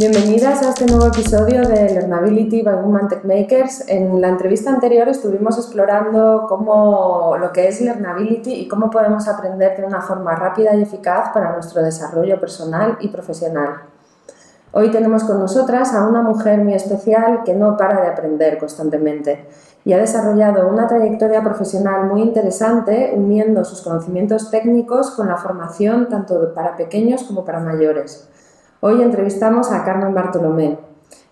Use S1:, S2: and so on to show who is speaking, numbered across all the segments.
S1: Bienvenidas a este nuevo episodio de Learnability by Women Tech Makers. En la entrevista anterior estuvimos explorando cómo, lo que es Learnability y cómo podemos aprender de una forma rápida y eficaz para nuestro desarrollo personal y profesional. Hoy tenemos con nosotras a una mujer muy especial que no para de aprender constantemente y ha desarrollado una trayectoria profesional muy interesante uniendo sus conocimientos técnicos con la formación tanto para pequeños como para mayores. Hoy entrevistamos a Carmen Bartolomé.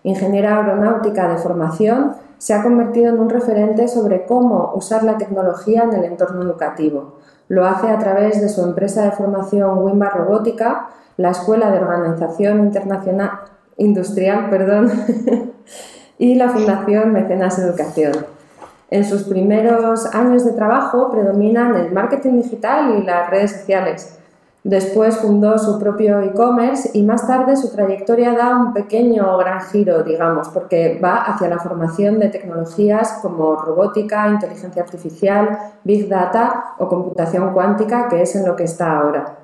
S1: Ingeniera aeronáutica de formación, se ha convertido en un referente sobre cómo usar la tecnología en el entorno educativo. Lo hace a través de su empresa de formación Wimba Robótica, la Escuela de Organización Internacional Industrial perdón, y la Fundación Mecenas Educación. En sus primeros años de trabajo predominan el marketing digital y las redes sociales. Después fundó su propio e-commerce y más tarde su trayectoria da un pequeño gran giro, digamos, porque va hacia la formación de tecnologías como robótica, inteligencia artificial, big data o computación cuántica, que es en lo que está ahora.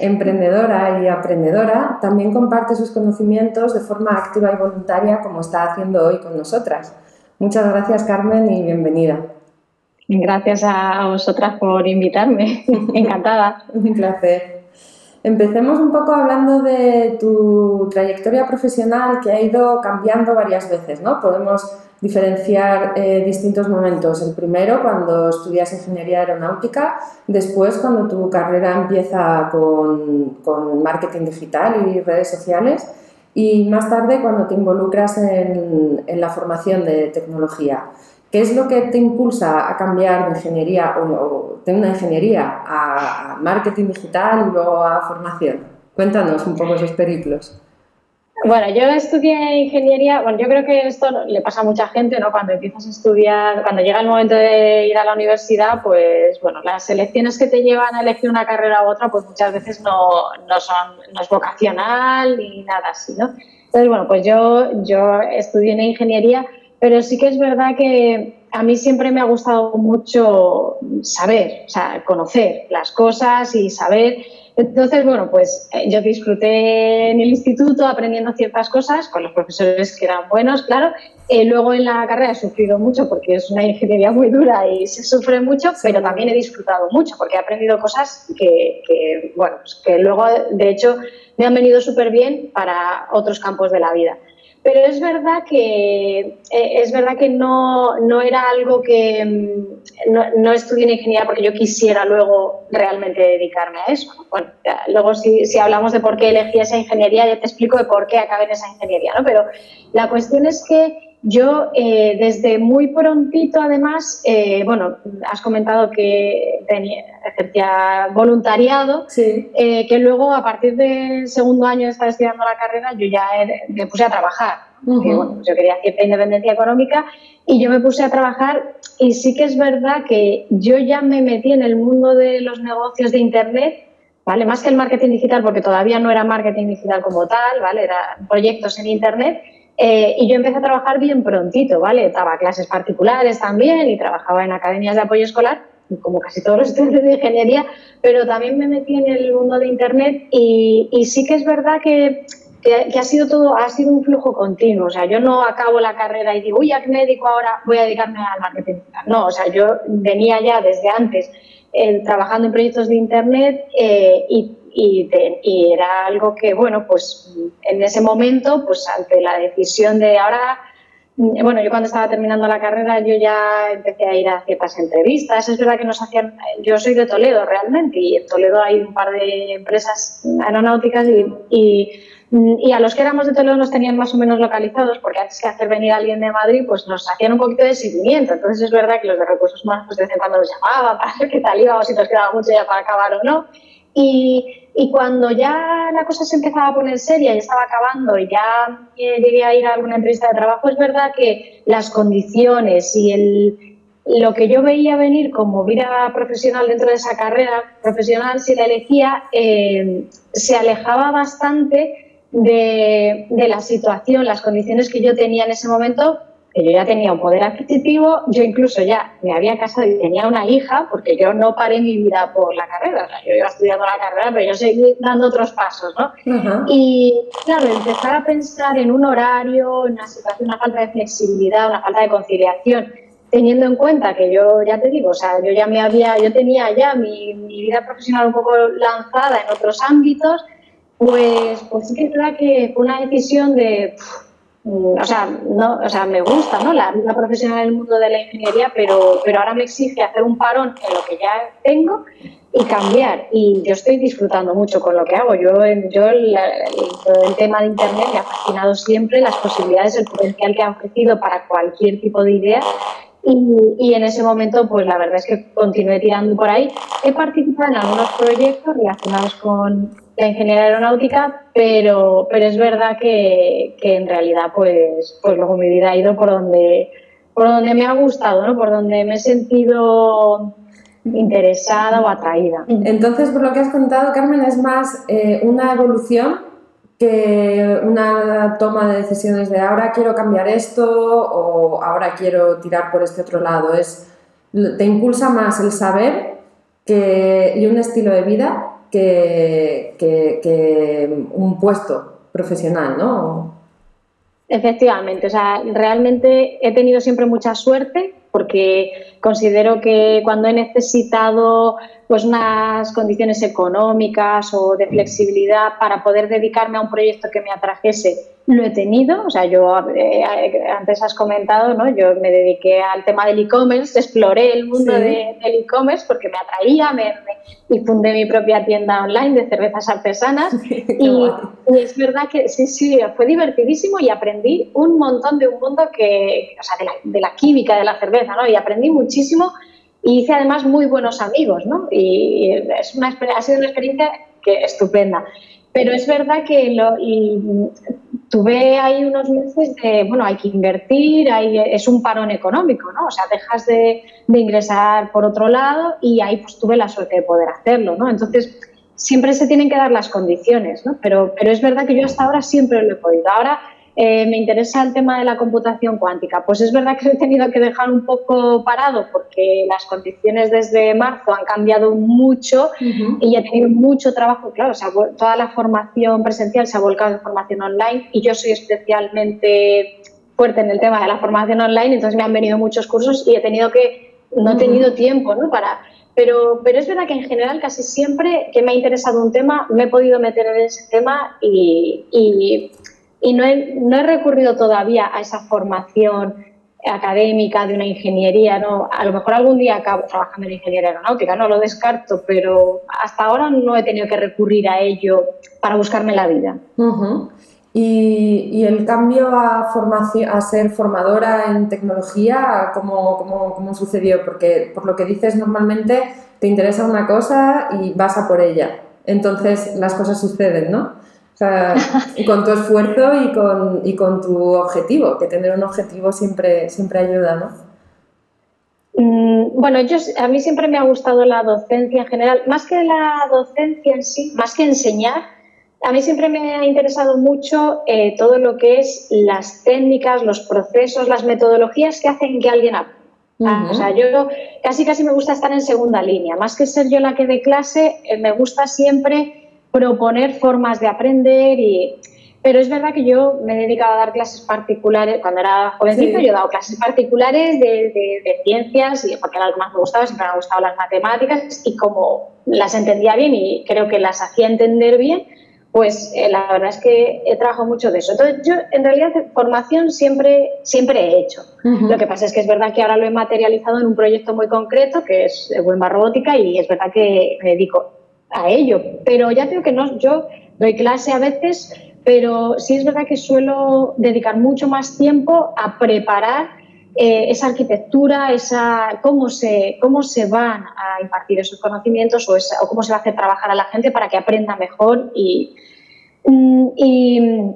S1: Emprendedora y aprendedora, también comparte sus conocimientos de forma activa y voluntaria como está haciendo hoy con nosotras. Muchas gracias Carmen y bienvenida.
S2: Gracias a vosotras por invitarme. Encantada.
S1: Un placer. Empecemos un poco hablando de tu trayectoria profesional que ha ido cambiando varias veces, ¿no? Podemos diferenciar eh, distintos momentos. El primero, cuando estudias ingeniería aeronáutica, después, cuando tu carrera empieza con, con marketing digital y redes sociales, y más tarde, cuando te involucras en, en la formación de tecnología. ¿Qué es lo que te impulsa a cambiar de ingeniería o, de una ingeniería a, marketing digital y luego a formación? Cuéntanos un poco esos periplos.
S2: Bueno, yo estudié ingeniería, bueno, yo creo que esto le pasa a mucha gente, ¿no? Cuando empiezas a estudiar, cuando llega el momento de ir a la universidad, pues, bueno, las elecciones que te llevan a elegir una carrera u otra, pues muchas veces no, no son, no es vocacional ni nada así, ¿no? Entonces, bueno, pues yo, yo estudié en ingeniería, pero sí que es verdad que a mí siempre me ha gustado mucho saber, o sea, conocer las cosas y saber. Entonces, bueno, pues eh, yo disfruté en el instituto aprendiendo ciertas cosas con los profesores que eran buenos, claro. Eh, luego en la carrera he sufrido mucho porque es una ingeniería muy dura y se sufre mucho, pero también he disfrutado mucho porque he aprendido cosas que, que bueno, pues que luego, de hecho, me han venido súper bien para otros campos de la vida. Pero es verdad que, eh, es verdad que no, no era algo que mm, no, no, estudié en ingeniería porque yo quisiera luego realmente dedicarme a eso. Bueno, luego si, si, hablamos de por qué elegí esa ingeniería, ya te explico de por qué acabé en esa ingeniería, ¿no? Pero la cuestión es que yo eh, desde muy prontito, además, eh, bueno, has comentado que tenía, ejercía voluntariado, eh, que luego a partir del segundo año de estar estudiando la carrera yo ya me puse a trabajar. bueno, pues yo quería cierta independencia económica y yo me puse a trabajar y sí que es verdad que yo ya me metí en el mundo de los negocios de Internet, ¿vale? Más que el marketing digital, porque todavía no era marketing digital como tal, ¿vale? Eran proyectos en Internet eh, y yo empecé a trabajar bien prontito, ¿vale? Daba clases particulares también y trabajaba en academias de apoyo escolar, como casi todos los estudiantes de ingeniería, pero también me metí en el mundo de Internet y, y sí que es verdad que, que, ha sido todo, ha sido un flujo continuo. O sea, yo no acabo la carrera y digo, uy, ¿a me dedico ahora? Voy a dedicarme al marketing. No, o sea, yo venía ya desde antes eh, trabajando en proyectos de Internet eh, y y, y, era algo que, bueno, pues en ese momento, pues ante la decisión de ahora, bueno, yo cuando estaba terminando la carrera yo ya empecé a ir a ciertas entrevistas, es verdad que nos hacían, yo soy de Toledo realmente y en Toledo hay un par de empresas aeronáuticas y, y y a los que éramos de Toledo nos tenían más o menos localizados, porque antes que hacer venir a alguien de Madrid, pues nos hacían un poquito de seguimiento. Entonces es verdad que los de recursos humanos, pues de vez en cuando nos llamaban para ver qué tal íbamos, si nos quedaba mucho ya para acabar o no. Y, cuando ya la cosa se empezaba a poner seria y estaba acabando y ya eh, llegué a ir a alguna entrevista de trabajo, es verdad que las condiciones y el, lo que yo veía venir como vida profesional dentro de esa carrera profesional, si la elegía, eh, se alejaba bastante de, de, la situación, las condiciones que yo tenía en ese momento que yo ya tenía un poder adquisitivo, yo incluso ya me había casado y tenía una hija, porque yo no paré mi vida por la carrera, o sea, yo iba estudiando la carrera, pero yo seguí dando otros pasos, ¿no? Y claro, empezar a pensar en un horario, en una situación, una falta de flexibilidad, una falta de conciliación, teniendo en cuenta que yo, ya te digo, o sea, yo ya me había, yo tenía ya mi, mi vida profesional un poco lanzada en otros ámbitos, pues, pues sí que es verdad que fue una decisión de, o sea, no, o sea, me gusta, ¿no? La vida profesional en el mundo de la ingeniería, pero, pero ahora me exige hacer un parón en lo que ya tengo y cambiar. Y yo estoy disfrutando mucho con lo que hago. Yo, yo el, el, tema de Internet me ha fascinado siempre, las posibilidades, el potencial que ha ofrecido para cualquier tipo de idea. Y, y, en ese momento, pues la verdad es que continué tirando por ahí. He participado en algunos proyectos relacionados con, la ingeniería aeronáutica, pero, pero es verdad que, que, en realidad pues, pues luego mi vida ha ido por donde, por donde me ha gustado, ¿no? por donde me he sentido interesada o atraída.
S1: Entonces, por lo que has contado, Carmen, es más eh, una evolución que una toma de decisiones de ahora quiero cambiar esto o ahora quiero tirar por este otro lado. Es, te impulsa más el saber que, y un estilo de vida que, un puesto profesional, ¿no?
S2: Efectivamente, o sea, realmente he tenido siempre mucha suerte porque considero que cuando he necesitado pues unas condiciones económicas o de flexibilidad para poder dedicarme a un proyecto que me atrajese, lo he tenido. O sea, yo eh, antes has comentado, ¿no? Yo me dediqué al tema del e-commerce, exploré el mundo del e-commerce porque me atraía me, y fundé mi propia tienda online de cervezas artesanas. y, es verdad que sí, sí, fue divertidísimo y aprendí un montón de un mundo que, o sea, de la, de la química de la cerveza, ¿no? Y aprendí muchísimo y hice además muy buenos amigos, ¿no? Y es una, ha sido una experiencia que, estupenda. Pero es verdad que lo, y tuve ahí unos meses de, bueno, hay que invertir, hay, es un parón económico, ¿no? O sea, dejas de, de, ingresar por otro lado y ahí pues tuve la suerte de poder hacerlo, ¿no? Entonces, siempre se tienen que dar las condiciones, ¿no? Pero, pero es verdad que yo hasta ahora siempre lo he podido. Ahora eh, me interesa el tema de la computación cuántica. Pues es verdad que he tenido que dejar un poco parado porque las condiciones desde marzo han cambiado mucho y he tenido mucho trabajo. Claro, o sea, toda la formación presencial se ha volcado en formación online y yo soy especialmente fuerte en el tema de la formación online, entonces me han venido muchos cursos y he tenido que, no he tenido tiempo ¿no? para... Pero, pero es verdad que en general casi siempre que me ha interesado un tema, me he podido meter en ese tema y, y y no he, no he recurrido todavía a esa formación académica de una ingeniería, ¿no? A lo mejor algún día acabo trabajando en ingeniería aeronáutica, no lo descarto, pero hasta ahora no he tenido que recurrir a ello para buscarme la vida.
S1: ¿Y, ¿Y, el cambio a, formación, a ser formadora en tecnología, ¿cómo, cómo, cómo sucedió? Porque por lo que dices, normalmente te interesa una cosa y vas a por ella. Entonces las cosas suceden, ¿no? O sea, con tu esfuerzo y con, y con tu objetivo, que tener un objetivo siempre, siempre ayuda, ¿no?
S2: Mm, bueno, yo, a mí siempre me ha gustado la docencia en general, más que la docencia en sí, más que enseñar, a mí siempre me ha interesado mucho eh, todo lo que es las técnicas, los procesos, las metodologías que hacen que alguien aprenda. O sea, yo casi casi me gusta estar en segunda línea, más que ser yo la que dé clase, eh, me gusta siempre proponer formas de aprender y... Pero es verdad que yo me he dedicado a dar clases particulares, cuando era jovencita yo he dado clases particulares de, de, ciencias, y porque era lo que más me gustaba, siempre me han gustado las matemáticas, y como las entendía bien y creo que las hacía entender bien, pues eh, la verdad es que he trabajado mucho de eso. Entonces yo en realidad formación siempre, siempre he hecho. Lo que pasa es que es verdad que ahora lo he materializado en un proyecto muy concreto, que es Wemba Robótica, y es verdad que me dedico a ello. Pero ya tengo que no, yo doy clase a veces, pero sí es verdad que suelo dedicar mucho más tiempo a preparar eh, esa arquitectura, esa, cómo, se, cómo se van a impartir esos conocimientos o, cómo se va a hacer trabajar a la gente para que aprenda mejor. Y, mm,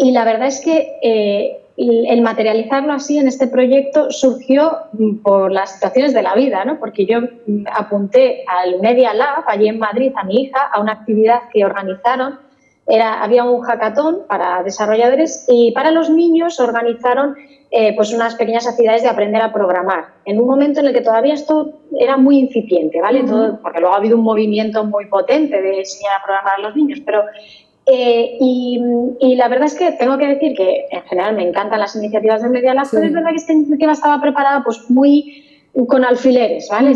S2: y la verdad es que eh, el materializarlo así en este proyecto surgió mm, por las situaciones de la vida, ¿no? porque yo mm, apunté al Media Lab, allí en Madrid, a mi hija, a una actividad que organizaron era, había un hackathon para desarrolladores y para los niños organizaron eh, pues unas pequeñas actividades de aprender a programar, en un momento en el que todavía esto era muy incipiente, ¿vale? Todo, porque luego ha habido un movimiento muy potente de enseñar a programar a los niños, pero eh, y, la verdad es que tengo que decir que en general me encantan las iniciativas de Media Lab, pero es verdad que esta iniciativa estaba preparada pues muy con alfileres, ¿vale?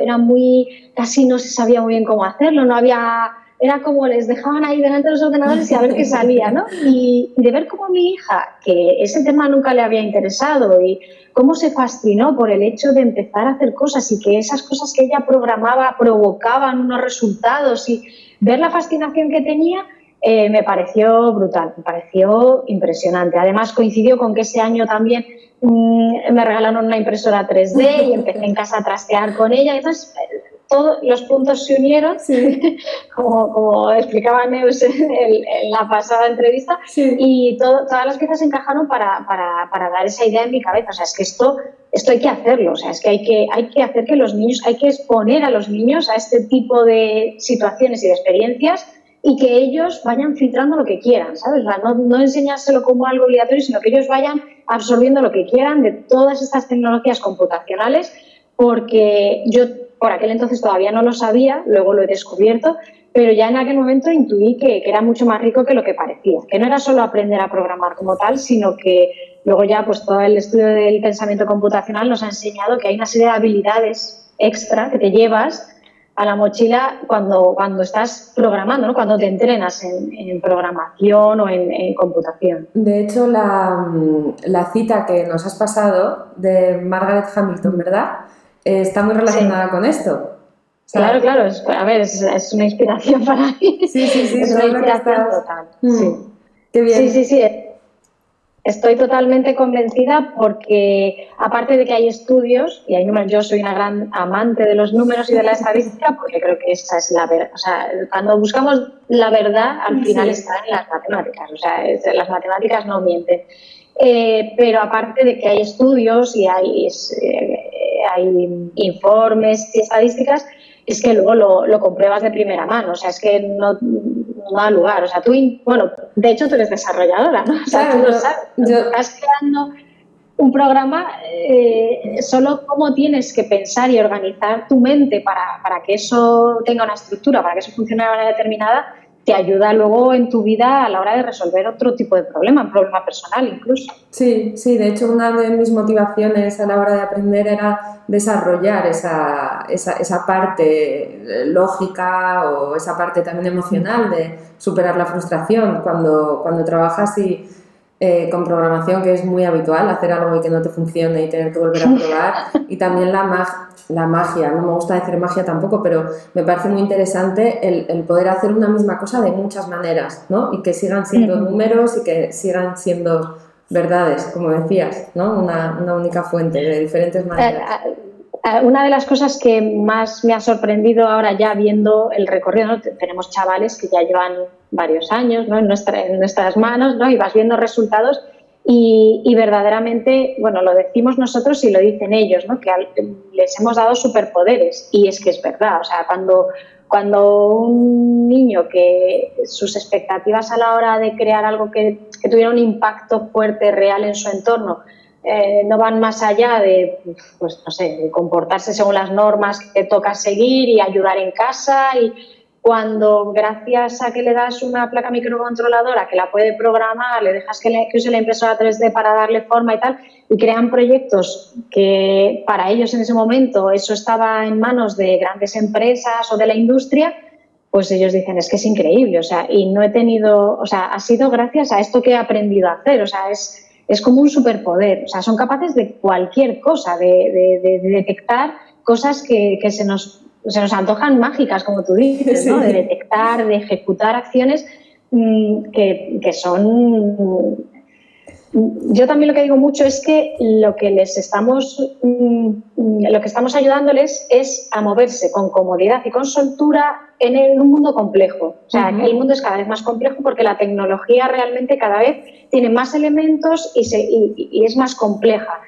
S2: era muy, casi no se sabía muy bien cómo hacerlo, no había, era como les dejaban ahí delante de los ordenadores y a ver qué salía, ¿no? Y, de ver cómo mi hija, que ese tema nunca le había interesado y cómo se fascinó por el hecho de empezar a hacer cosas y que esas cosas que ella programaba provocaban unos resultados y ver la fascinación que tenía, eh, me pareció brutal, me pareció impresionante. Además, coincidió con que ese año también mm, me regalaron una impresora 3D y empecé en casa a trastear con ella. Entonces, todos los puntos se unieron, como, como, explicaba Neus en, la pasada entrevista, y todas las piezas encajaron para, para, para, dar esa idea en mi cabeza. O sea, es que esto, esto hay que hacerlo, o sea, es que hay, que hay que hacer que los niños, hay que exponer a los niños a este tipo de situaciones y de experiencias y que ellos vayan filtrando lo que quieran, ¿sabes? no, no enseñárselo como algo obligatorio, sino que ellos vayan absorbiendo lo que quieran de todas estas tecnologías computacionales, porque yo por aquel entonces todavía no lo sabía, luego lo he descubierto, pero ya en aquel momento intuí que, que, era mucho más rico que lo que parecía, que no era solo aprender a programar como tal, sino que luego ya pues todo el estudio del pensamiento computacional nos ha enseñado que hay una serie de habilidades extra que te llevas a la mochila cuando, cuando estás programando, ¿no? cuando te entrenas en, programación o en, computación.
S1: De hecho, la, la, cita que nos has pasado de Margaret Hamilton, ¿verdad? Eh, está muy relacionada con esto.
S2: claro, claro, a ver, es, una inspiración para mí. Sí, sí, sí, es una inspiración total. Mm. Sí. Qué bien. Sí, sí, sí. Estoy totalmente convencida porque, aparte de que hay estudios, y hay números, yo soy una gran amante de los números y de la estadística, porque creo que esa es la verdad. O sea, cuando buscamos la verdad, al final está en las matemáticas. O sea, las matemáticas no mienten. Eh, pero aparte de que hay estudios y hay, eh, hay informes y estadísticas, es que luego lo, lo, compruebas de primera mano, o sea, es que no, no, da lugar, o sea, tú, bueno, de hecho tú eres desarrolladora, ¿no? O sea, tú lo sabes, estás creando un programa, eh, solo cómo tienes que pensar y organizar tu mente para, para que eso tenga una estructura, para que eso funcione de manera determinada, te ayuda luego en tu vida a la hora de resolver otro tipo de problema, un problema personal incluso.
S1: Sí, sí, de hecho una de mis motivaciones a la hora de aprender era desarrollar esa, esa, esa parte lógica o esa parte también emocional de superar la frustración cuando, cuando trabajas y eh, con programación, que es muy habitual, hacer algo y que no te funcione y tener que volver a probar. Y también la, la magia, no me gusta decir magia tampoco, pero me parece muy interesante el, poder hacer una misma cosa de muchas maneras, ¿no? Y que sigan siendo números y que sigan siendo verdades, como decías, ¿no? Una, una única fuente de diferentes maneras.
S2: Eh, eh, una de las cosas que más me ha sorprendido ahora ya viendo el recorrido, tenemos chavales que ya llevan varios años ¿no? en, nuestras manos ¿no? y vas viendo resultados y, verdaderamente, bueno, lo decimos nosotros y lo dicen ellos, ¿no? que les hemos dado superpoderes y es que es verdad, o sea, cuando, cuando un niño que sus expectativas a la hora de crear algo que, que tuviera un impacto fuerte, real en su entorno, eh, no van más allá de, pues, no sé, comportarse según las normas que toca seguir y ayudar en casa y cuando gracias a que le das una placa microcontroladora que la puede programar, le dejas que, le, use la impresora 3D para darle forma y tal, y crean proyectos que para ellos en ese momento eso estaba en manos de grandes empresas o de la industria, pues ellos dicen, es que es increíble, o sea, y no he tenido, o sea, ha sido gracias a esto que he aprendido a hacer, o sea, es es como un superpoder. O sea, son capaces de cualquier cosa, de, detectar cosas que, se, nos, se nos antojan mágicas, como tú dices, ¿no? de detectar, de ejecutar acciones mm, que, que son yo también lo que digo mucho es que lo que les estamos, mm, lo que estamos ayudándoles es a moverse con comodidad y con soltura en, un mundo complejo. O sea, el mundo es cada vez más complejo porque la tecnología realmente cada vez tiene más elementos y, es más compleja.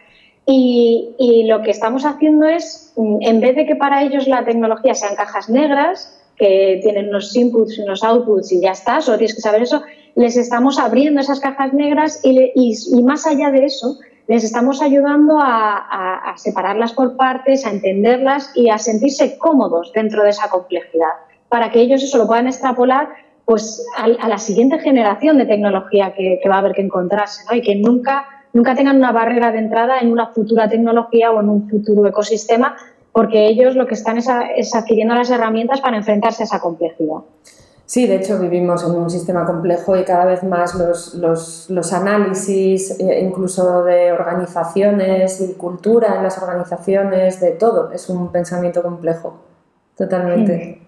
S2: Y, lo que estamos haciendo es, mm, en vez de que para ellos la tecnología sean cajas negras, que tienen unos inputs y unos outputs y ya está, solo tienes que saber eso, les estamos abriendo esas cajas negras y, más allá de eso, les estamos ayudando a, a, separarlas por partes, a entenderlas y a sentirse cómodos dentro de esa complejidad, para que ellos eso lo puedan extrapolar pues, a, la siguiente generación de tecnología que, va a haber que encontrarse ¿no? y que nunca, nunca tengan una barrera de entrada en una futura tecnología o en un futuro ecosistema, porque ellos lo que están es, es adquiriendo las herramientas para enfrentarse a esa complejidad.
S1: Sí, de hecho vivimos en un sistema complejo y cada vez más los, los, los, análisis, eh, incluso de organizaciones y cultura en las organizaciones, de todo, es un pensamiento complejo, totalmente.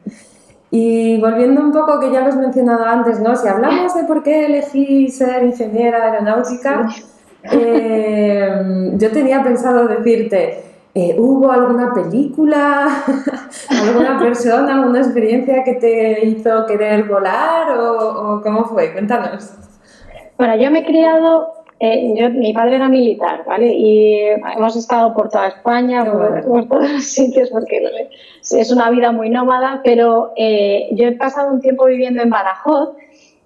S1: Y volviendo un poco, que ya lo has mencionado antes, ¿no? Si hablamos de por qué elegí ser ingeniera aeronáutica, eh, yo tenía pensado decirte, eh, ¿Hubo alguna película, alguna persona, alguna experiencia que te hizo querer volar o, cómo fue? Cuéntanos.
S2: Bueno, yo me he criado, eh, mi padre era militar, ¿vale? Y hemos estado por toda España, por, todos los sitios, porque es una vida muy nómada, pero eh, yo he pasado un tiempo viviendo en Badajoz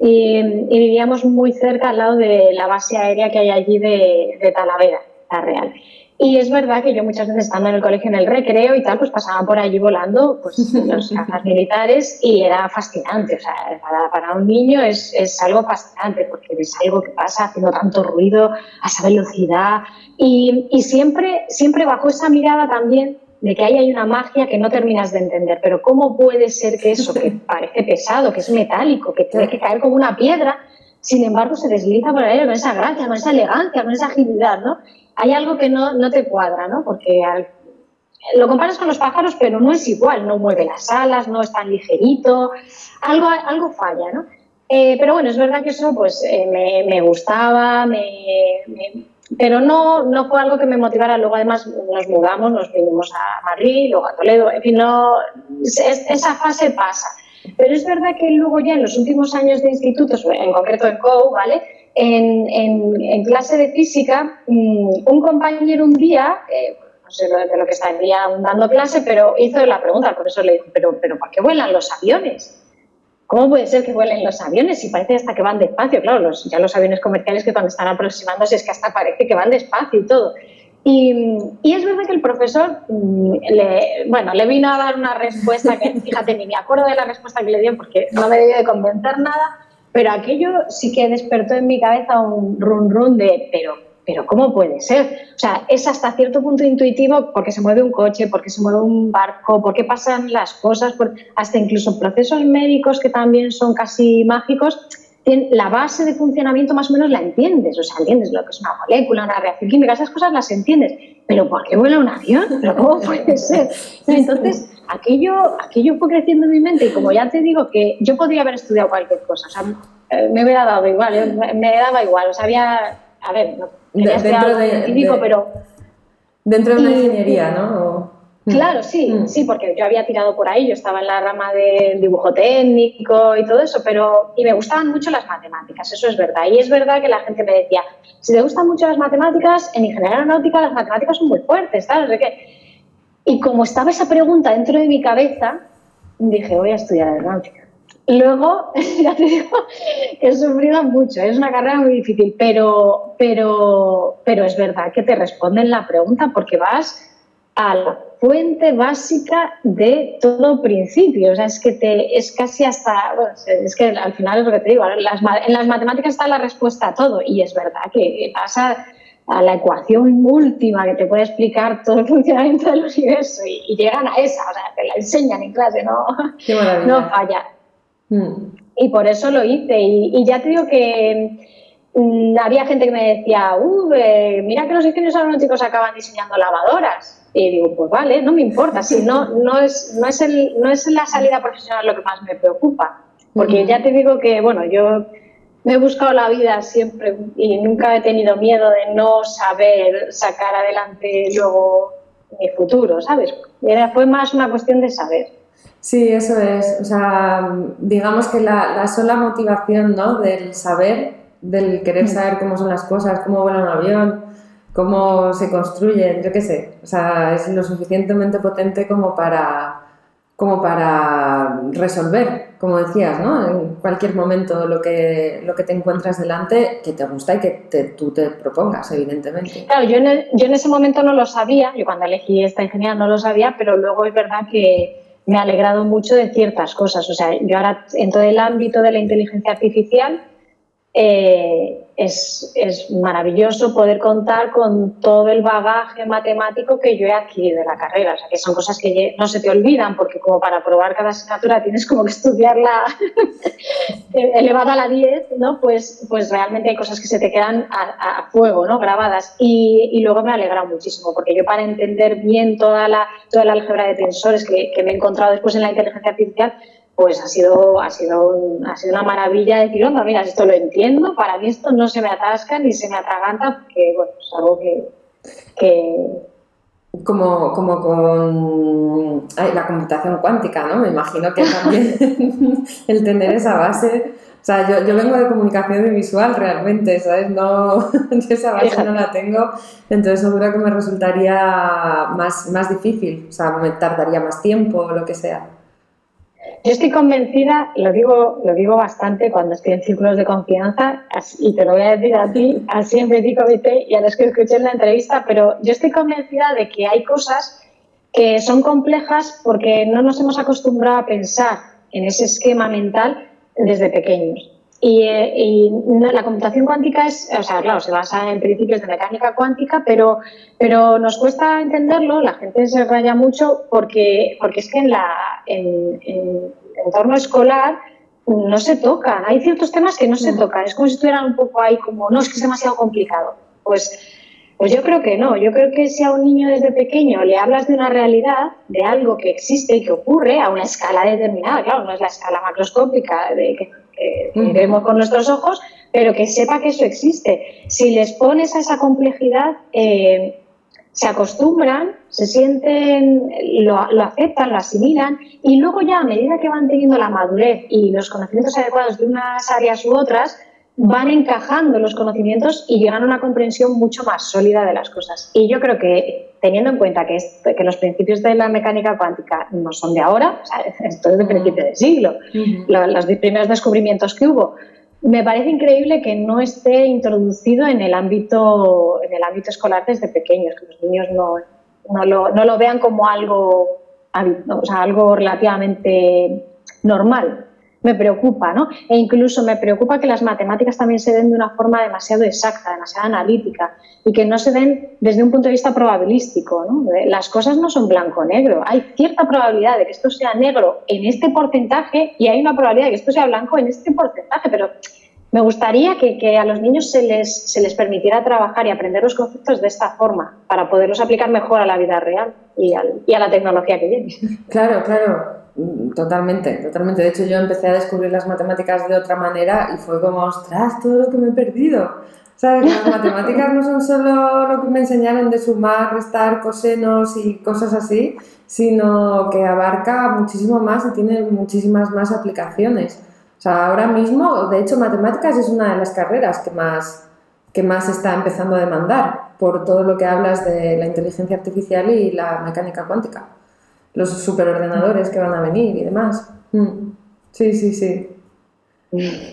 S2: y, y, vivíamos muy cerca al lado de la base aérea que hay allí de, de Talavera, la Real. Y es verdad que yo muchas veces estando en el colegio en el recreo y tal, pues pasaban por allí volando pues, los cajas militares y era fascinante. O sea, para, para un niño es, es, algo fascinante porque es algo que pasa haciendo tanto ruido a esa velocidad y, y siempre, siempre bajo esa mirada también de que ahí hay una magia que no terminas de entender. Pero ¿cómo puede ser que eso, que parece pesado, que es metálico, que tiene que caer como una piedra, sin embargo se desliza por ahí con esa gracia, con esa elegancia, con esa agilidad, ¿no? hay algo que no, no te cuadra, ¿no? Porque lo comparas con los pájaros, pero no es igual, no mueve las alas, no es tan ligerito, algo, algo falla, ¿no? Eh, pero bueno, es verdad que eso pues eh, me, me, gustaba, me, pero no, no fue algo que me motivara. Luego además nos mudamos, nos vinimos a Madrid, luego a Toledo, en fin, no, esa fase pasa. Pero es verdad que luego ya en los últimos años de institutos, en concreto en COU, ¿vale? en, clase de física, mm, un compañero un día, eh, no sé de lo que estaría dando clase, pero hizo la pregunta al profesor, le dijo, pero, pero ¿por qué vuelan los aviones? ¿Cómo puede ser que vuelen los aviones? Si parece hasta que van despacio, claro, los, ya los aviones comerciales que cuando están aproximándose es que hasta parece que van despacio y todo. Y, y, es verdad que el profesor, mm, le, bueno, le vino a dar una respuesta que, fíjate, ni me acuerdo de la respuesta que le dio porque no me debió de convencer nada, pero aquello sí que despertó en mi cabeza un run run de, pero, pero ¿cómo puede ser? O sea, es hasta cierto punto intuitivo porque se mueve un coche, porque se mueve un barco, porque pasan las cosas, hasta incluso procesos médicos que también son casi mágicos. La base de funcionamiento más o menos la entiendes, o sea, entiendes lo que es una molécula, una reacción química, esas cosas las entiendes, pero ¿por qué vuela un avión? ¿Pero cómo puede ser? Entonces, aquello, aquello fue creciendo en mi mente y como ya te digo que yo podría haber estudiado cualquier cosa, o sea, eh, me hubiera dado igual, eh, me daba igual, o sea, había, a ver, no,
S1: dentro de, científico, pero... Dentro de una ingeniería, ¿no?
S2: Claro, sí, mm. sí, porque yo había tirado por ahí, yo estaba en la rama del dibujo técnico y todo eso, pero y me gustaban mucho las matemáticas, eso es verdad. Y es verdad que la gente me decía, si te gustan mucho las matemáticas, en ingeniería aeronáutica las matemáticas son muy fuertes, ¿sabes? De qué? Y como estaba esa pregunta dentro de mi cabeza, dije, voy a estudiar aeronáutica. Y luego, ya te digo, he sufrido mucho, es una carrera muy difícil, pero, pero, pero es verdad que te responden la pregunta porque vas a la fuente básica de todo principio. O sea, es que te, es casi hasta, bueno, es que al final es lo que te digo, en las, en las matemáticas está la respuesta a todo y es verdad que pasa a la ecuación última que te puede explicar todo el funcionamiento del universo y, llegan a esa, o sea, te la enseñan en clase, no, no falla. Mm. Y por eso lo hice. Y, ya te digo que mm, había gente que me decía, uh, mira que los ingenieros aeronáuticos acaban diseñando lavadoras. Y digo, pues vale, no me importa, si no, no, es, no, es el, no es la salida profesional lo que más me preocupa. Porque ya te digo que, bueno, yo me he buscado la vida siempre y nunca he tenido miedo de no saber sacar adelante luego mi futuro, ¿sabes? Era, fue más una cuestión de saber.
S1: Sí, eso es. O sea, digamos que la, sola motivación ¿no? del saber, del querer mm. saber cómo son las cosas, cómo vuela un avión, cómo se construyen, yo qué sé. O sea, es lo suficientemente potente como para como para resolver, como decías, ¿no? En cualquier momento lo que, lo que te encuentras delante que te gusta y que tú te propongas, evidentemente.
S2: Claro, yo en, yo en ese momento no lo sabía, yo cuando elegí esta ingeniería no lo sabía, pero luego es verdad que me ha alegrado mucho de ciertas cosas. O sea, yo ahora en todo el ámbito de la inteligencia artificial eh, es, es, maravilloso poder contar con todo el bagaje matemático que yo he adquirido de la carrera. O sea, que son cosas que no se te olvidan, porque como para probar cada asignatura tienes como que estudiarla elevada a la 10, ¿no? Pues, pues realmente hay cosas que se te quedan a, fuego, ¿no? Grabadas. Y, y, luego me ha alegrado muchísimo, porque yo para entender bien toda la, toda la álgebra de tensores que, que me he encontrado después en la inteligencia artificial, pues ha sido, ha sido, ha sido una maravilla decir, onda, mira, esto lo entiendo, para mí esto no se me atasca ni se me atraganta, porque bueno, es algo que,
S1: como, como con la computación cuántica, ¿no? Me imagino que también el tener esa base. O sea, yo, yo vengo de comunicación visual realmente, ¿sabes? No, esa base no la tengo, entonces seguro que me resultaría más, más difícil, o sea, me tardaría más tiempo o lo que sea.
S2: Yo estoy convencida, lo digo, lo digo bastante cuando estoy en círculos de confianza, y te lo voy a decir a ti, en petit comité y a los que escuché en la entrevista, pero yo estoy convencida de que hay cosas que son complejas porque no nos hemos acostumbrado a pensar en ese esquema mental desde pequeños. Y, eh, la computación cuántica es, o sea, claro, se basa en principios de mecánica cuántica, pero, pero nos cuesta entenderlo, la gente se raya mucho porque, porque es que en, la, en, el entorno escolar no se tocan, hay ciertos temas que no se tocan, es como si estuvieran un poco ahí como, no, es que es demasiado complicado. Pues, pues yo creo que no, yo creo que si a un niño desde pequeño le hablas de una realidad, de algo que existe y que ocurre a una escala determinada, claro, no es la escala macroscópica de que que vemos con nuestros ojos, pero que sepa que eso existe. Si les pones a esa complejidad, eh, se acostumbran, se sienten, lo, aceptan, lo asimilan y luego ya a medida que van teniendo la madurez y los conocimientos adecuados de unas áreas u otras, van encajando los conocimientos y llegan a una comprensión mucho más sólida de las cosas. Y yo creo que teniendo en cuenta que, que los principios de la mecánica cuántica no son de ahora, esto es de principio del siglo, los, primeros descubrimientos que hubo, me parece increíble que no esté introducido en el ámbito, en el ámbito escolar desde pequeños, que los niños no, no, lo, no lo, vean como algo, o sea, algo relativamente normal me preocupa, ¿no? E incluso me preocupa que las matemáticas también se den de una forma demasiado exacta, demasiado analítica y que no se den desde un punto de vista probabilístico, ¿no? Las cosas no son blanco-negro, hay cierta probabilidad de que esto sea negro en este porcentaje y hay una probabilidad de que esto sea blanco en este porcentaje, pero me gustaría que, a los niños se les, se les permitiera trabajar y aprender los conceptos de esta forma para poderlos aplicar mejor a la vida real y, y a la tecnología que viene.
S1: Claro, claro. Mm, totalmente, totalmente. De hecho, yo empecé a descubrir las matemáticas de otra manera y fue como, ostras, todo lo que me he perdido. ¿Sabes? Las matemáticas no son solo lo que me enseñaron de sumar, restar, cosenos y cosas así, sino que abarca muchísimo más y tiene muchísimas más aplicaciones. O sea, ahora mismo, de hecho, matemáticas es una de las carreras que más, que más está empezando a demandar por todo lo que hablas de la inteligencia artificial y la mecánica cuántica los superordenadores que van a venir y demás. Mm. Sí, sí, sí.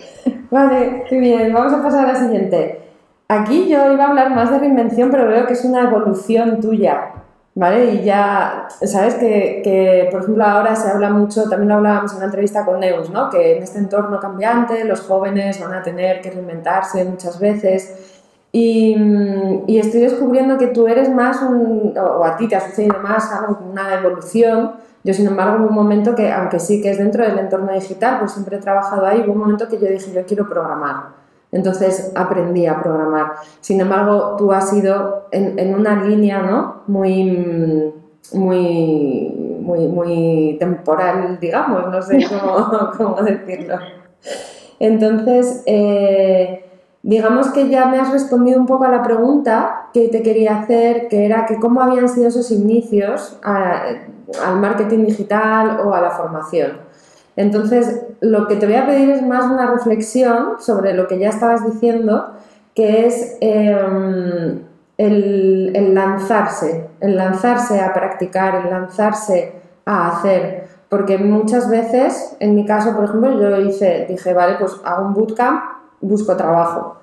S1: Vale, qué bien. Vamos a pasar a la siguiente. Aquí yo iba a hablar más de reinvención, pero veo que es una evolución tuya, ¿vale? Y ya, sabes que, que, por ejemplo, ahora se habla mucho, también lo hablábamos en una entrevista con Neus, ¿no? Que en este entorno cambiante los jóvenes van a tener que reinventarse muchas veces y, y, estoy descubriendo que tú eres más un, o a ti te ha sucedido más algo una evolución. Yo, sin embargo, hubo un momento que, aunque sí que es dentro del entorno digital, pues siempre he trabajado ahí, hubo un momento que yo dije, yo quiero programar. Entonces aprendí a programar. Sin embargo, tú has ido en, en una línea ¿no? muy, muy, muy, muy temporal, digamos, no sé cómo, cómo decirlo. Entonces, eh, digamos que ya me has respondido un poco a la pregunta que te quería hacer, que era que cómo habían sido esos inicios al marketing digital o a la formación. Entonces, lo que te voy a pedir es más una reflexión sobre lo que ya estabas diciendo, que es em, el, el lanzarse, el lanzarse a practicar, el lanzarse a hacer porque muchas veces, en mi caso, por ejemplo, yo hice, dije, vale, pues hago un bootcamp, busco trabajo.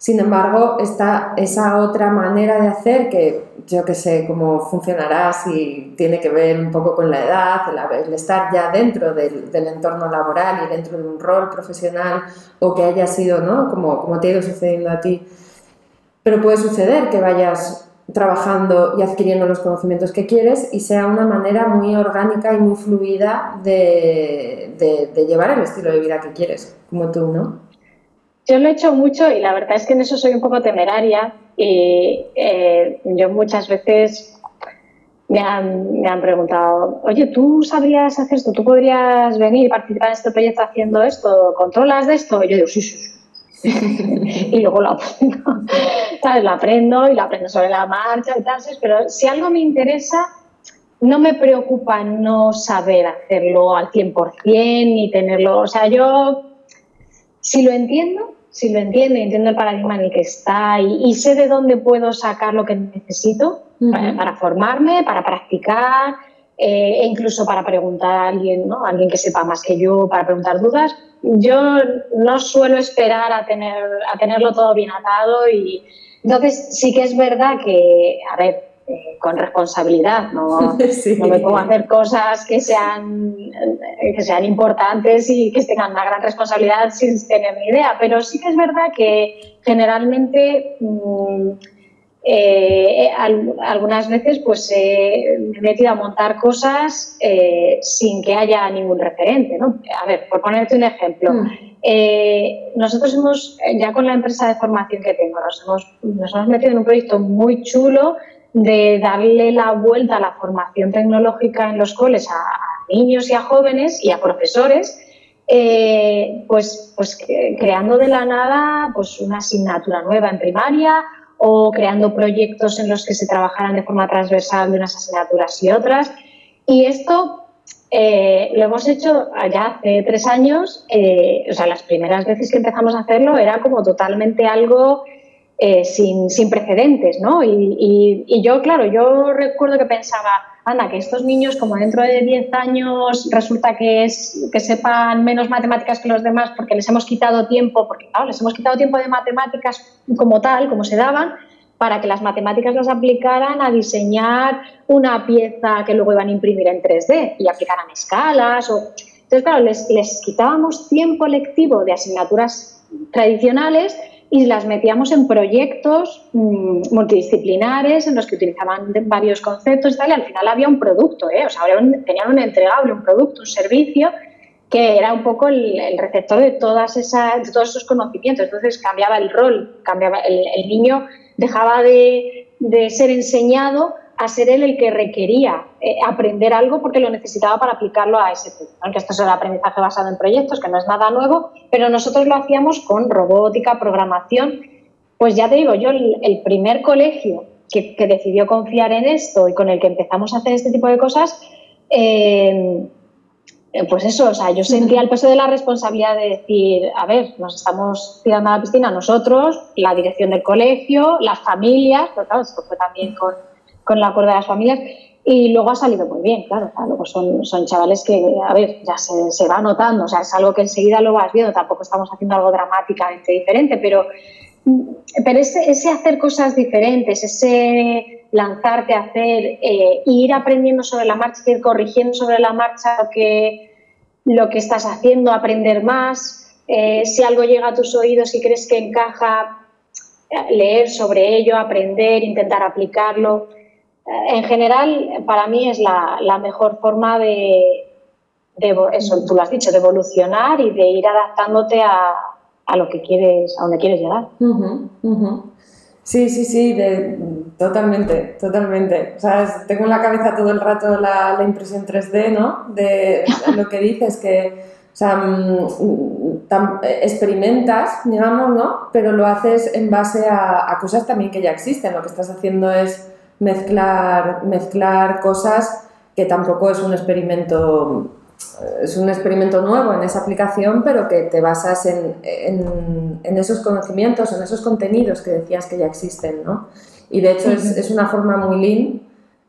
S1: Sin embargo, está esa otra manera de hacer que yo que sé cómo funcionará, si tiene que ver un poco con la edad, el, estar ya dentro del, entorno laboral y dentro de un rol profesional o que haya sido, ¿no? Como, como te ha ido sucediendo a ti. Pero puede suceder que vayas trabajando y adquiriendo los conocimientos que quieres y sea una manera muy orgánica y muy fluida de, llevar el estilo de vida que quieres, como tú, ¿no?
S2: Yo lo he hecho mucho y la verdad es que en eso soy un poco temeraria y eh, yo muchas veces me han, preguntado, oye, ¿tú sabrías hacer esto? ¿Tú podrías venir y participar en este proyecto haciendo esto? ¿Controlas de esto? Y yo digo, sí, sí, sí y luego lo aprendo. Lo aprendo y lo aprendo sobre la marcha y tal, pero si algo me interesa, no me preocupa no saber hacerlo al 100% ni tenerlo, o sea, yo si lo entiendo, si lo entiendo y entiendo el paradigma en el que está y, sé de dónde puedo sacar lo que necesito para, formarme, para practicar eh, e incluso para preguntar a alguien, ¿no? alguien que sepa más que yo, para preguntar dudas, yo no suelo esperar a, tener, a tenerlo todo bien atado y entonces sí que es verdad que, a ver, eh, con responsabilidad, no, no, me pongo a hacer cosas que sean, eh, que sean importantes y que tengan una gran responsabilidad sin tener ni idea, pero sí que es verdad que generalmente... Mm, eh, algunas veces pues me he metido a montar cosas eh, sin que haya ningún referente. ¿no? A ver, por ponerte un ejemplo, mm. eh, nosotros hemos, ya con la empresa de formación que tengo, nos hemos, nos hemos metido en un proyecto muy chulo de darle la vuelta a la formación tecnológica en los coles a, niños y a jóvenes y a profesores. pues, pues creando de la nada pues una asignatura nueva en primaria o creando proyectos en los que se trabajaran de forma transversal de unas asignaturas y otras. Y esto eh, lo hemos hecho ya hace tres años, eh, o sea, las primeras veces que empezamos a hacerlo era como totalmente algo eh, sin, precedentes, ¿no? Y, y, yo, claro, yo recuerdo que pensaba, anda, que estos niños como dentro de 10 años resulta que, es, que sepan menos matemáticas que los demás porque les hemos quitado tiempo, porque claro, les hemos quitado tiempo de matemáticas como tal, como se daban, para que las matemáticas las aplicaran a diseñar una pieza que luego iban a imprimir en 3D y aplicaran escalas. O... Entonces, claro, les, les quitábamos tiempo lectivo de asignaturas tradicionales y las metíamos en proyectos mm, multidisciplinares en los que utilizaban varios conceptos y tal, y al final había un producto, ¿eh? o sea, tenían un entregable, un producto, un servicio que era un poco el, receptor de, todas esas, de todos esos conocimientos. Entonces cambiaba el rol, cambiaba el, niño dejaba de, de ser enseñado a ser él el que requería eh, aprender algo porque lo necesitaba para aplicarlo a ese tema. Que esto es el aprendizaje basado en proyectos, que no es nada nuevo, pero nosotros lo hacíamos con robótica, programación. Pues ya te digo, yo el, primer colegio que, decidió confiar en esto y con el que empezamos a hacer este tipo de cosas, eh, pues eso, o sea, yo sentía el peso de la responsabilidad de decir, a ver, nos estamos tirando a la piscina nosotros, la dirección del colegio, las familias, pero claro, esto fue también con con el acuerdo de las familias y luego ha salido muy bien, claro. Luego son, son chavales que, a ver, ya se, se, va notando, o sea, es algo que enseguida lo vas viendo, tampoco estamos haciendo algo dramáticamente diferente, pero, pero ese, ese hacer cosas diferentes, ese lanzarte a hacer, eh, ir aprendiendo sobre la marcha, ir corrigiendo sobre la marcha lo que, lo que estás haciendo, aprender más, eh, si algo llega a tus oídos y crees que encaja, eh, leer sobre ello, aprender, intentar aplicarlo en general, para mí es la, mejor forma de, eso, tú lo has dicho, de evolucionar y de ir adaptándote a, lo que quieres, a donde quieres llegar.
S1: Sí, sí, sí, totalmente, totalmente. O sea, tengo en la cabeza todo el rato la, impresión 3D, ¿no? De lo que dices, que o sea, mm, experimentas, digamos, ¿no? Pero lo haces en base a, a, cosas también que ya existen. Lo que estás haciendo es mezclar, mezclar cosas que tampoco es un experimento es un experimento nuevo en esa aplicación, pero que te basas en, en, esos conocimientos, en esos contenidos que decías que ya existen, ¿no? Y de hecho es, es una forma muy lean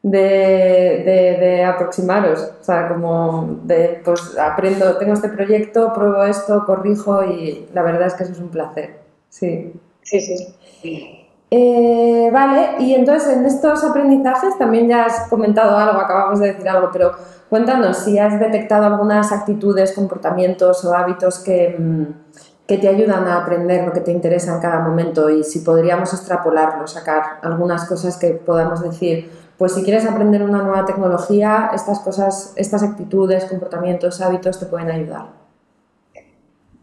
S1: de, aproximaros. O sea, como de, pues aprendo, tengo este proyecto, pruebo esto, corrijo y la verdad es que eso es un placer. Sí.
S2: Sí, sí.
S1: Eh, vale, y entonces en estos aprendizajes también ya has comentado algo, acabamos de decir algo, pero cuéntanos si has detectado algunas actitudes, comportamientos o hábitos que, mm, que te ayudan a aprender lo que te interesa en cada momento y si podríamos extrapolarlo, sacar algunas cosas que podamos decir, pues si quieres aprender una nueva tecnología, estas cosas, estas actitudes, comportamientos, hábitos te pueden ayudar.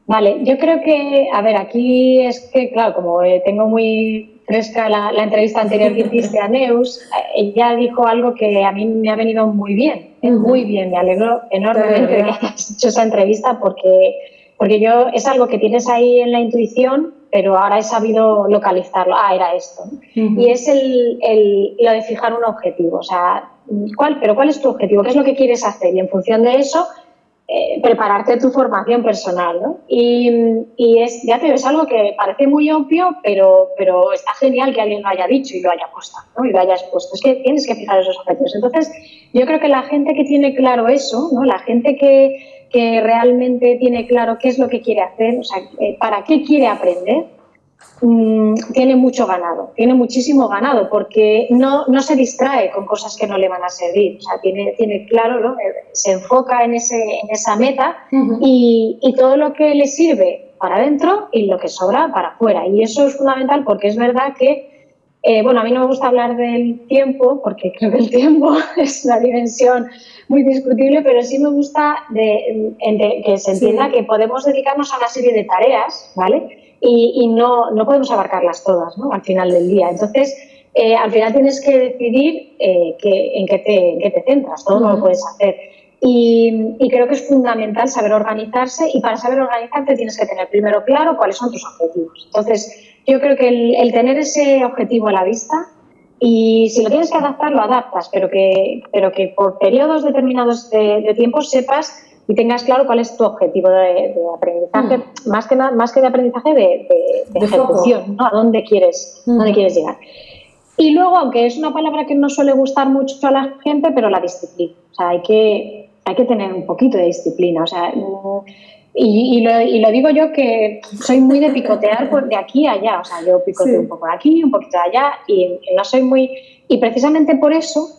S2: Vale, yo creo que, a ver, aquí es que, claro, como eh, tengo muy fresca la, entrevista anterior que hiciste a Neus, ella dijo algo que a mí me ha venido muy bien, muy bien, me alegro enormemente de que hayas hecho esa entrevista porque, porque yo es algo que tienes ahí en la intuición, pero ahora he sabido localizarlo, ah, era esto. Y es el, el, lo de fijar un objetivo, o sea, ¿cuál, pero ¿cuál es tu objetivo? ¿Qué es lo que quieres hacer? Y en función de eso eh, prepararte tu formación personal, ¿no? Y, y, es, ya te ves algo que parece muy obvio, pero, pero está genial que alguien lo haya dicho y lo haya puesto, ¿no? Y lo haya expuesto. Es que tienes que fijar esos objetivos. Entonces, yo creo que la gente que tiene claro eso, ¿no? La gente que, que realmente tiene claro qué es lo que quiere hacer, o sea, eh, para qué quiere aprender, Mm, tiene mucho ganado, tiene muchísimo ganado, porque no, no se distrae con cosas que no le van a servir. O sea, tiene, tiene claro, ¿no? Eh, se enfoca en, ese, en esa meta y, y, todo lo que le sirve para adentro y lo que sobra para afuera. Y eso es fundamental porque es verdad que, eh, bueno, a mí no me gusta hablar del tiempo, porque creo que el tiempo es una dimensión muy discutible, pero sí me gusta de, que se entienda que podemos dedicarnos a una serie de tareas, ¿vale? Y, no, no, podemos abarcarlas todas ¿no? al final del día. Entonces, eh, al final tienes que decidir eh, que, en, qué te, qué te, centras, todo no lo puedes hacer. Y, y, creo que es fundamental saber organizarse y para saber organizarte tienes que tener primero claro cuáles son tus objetivos. Entonces, yo creo que el, tener ese objetivo a la vista y si lo tienes que adaptar, lo adaptas, pero que, pero que por periodos determinados de, de tiempo sepas y tengas claro cuál es tu objetivo de, aprendizaje, mm. más, que más que de aprendizaje, de, ejecución, ¿no? A dónde quieres, mm. dónde quieres llegar. Y luego, aunque es una palabra que no suele gustar mucho a la gente, pero la disciplina. O sea, hay que, hay que tener un poquito de disciplina. O sea, mm, y, y, lo, digo yo que soy muy de picotear de aquí a allá. O sea, yo picoteo un poco de aquí, un poquito de allá, y no soy muy. Y precisamente por eso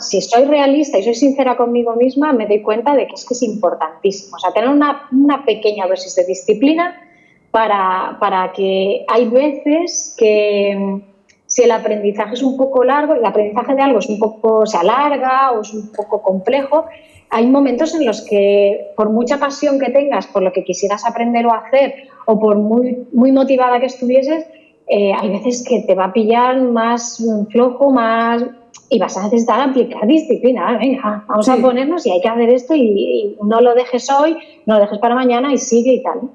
S2: si soy realista y soy sincera conmigo misma, me doy cuenta de que es que es importantísimo. O sea, tener una, una pequeña dosis de disciplina para, para, que hay veces que mm, si el aprendizaje es un poco largo, el aprendizaje de algo es un poco, se alarga o es un poco complejo, hay momentos en los que por mucha pasión que tengas por lo que quisieras aprender o hacer o por muy, muy motivada que estuvieses, eh, hay veces que te va a pillar más flojo, más y vas a necesitar aplicar disciplina. Venga, vamos a ponernos y hay que hacer esto y, no lo dejes hoy, no lo dejes para mañana y sigue y tal.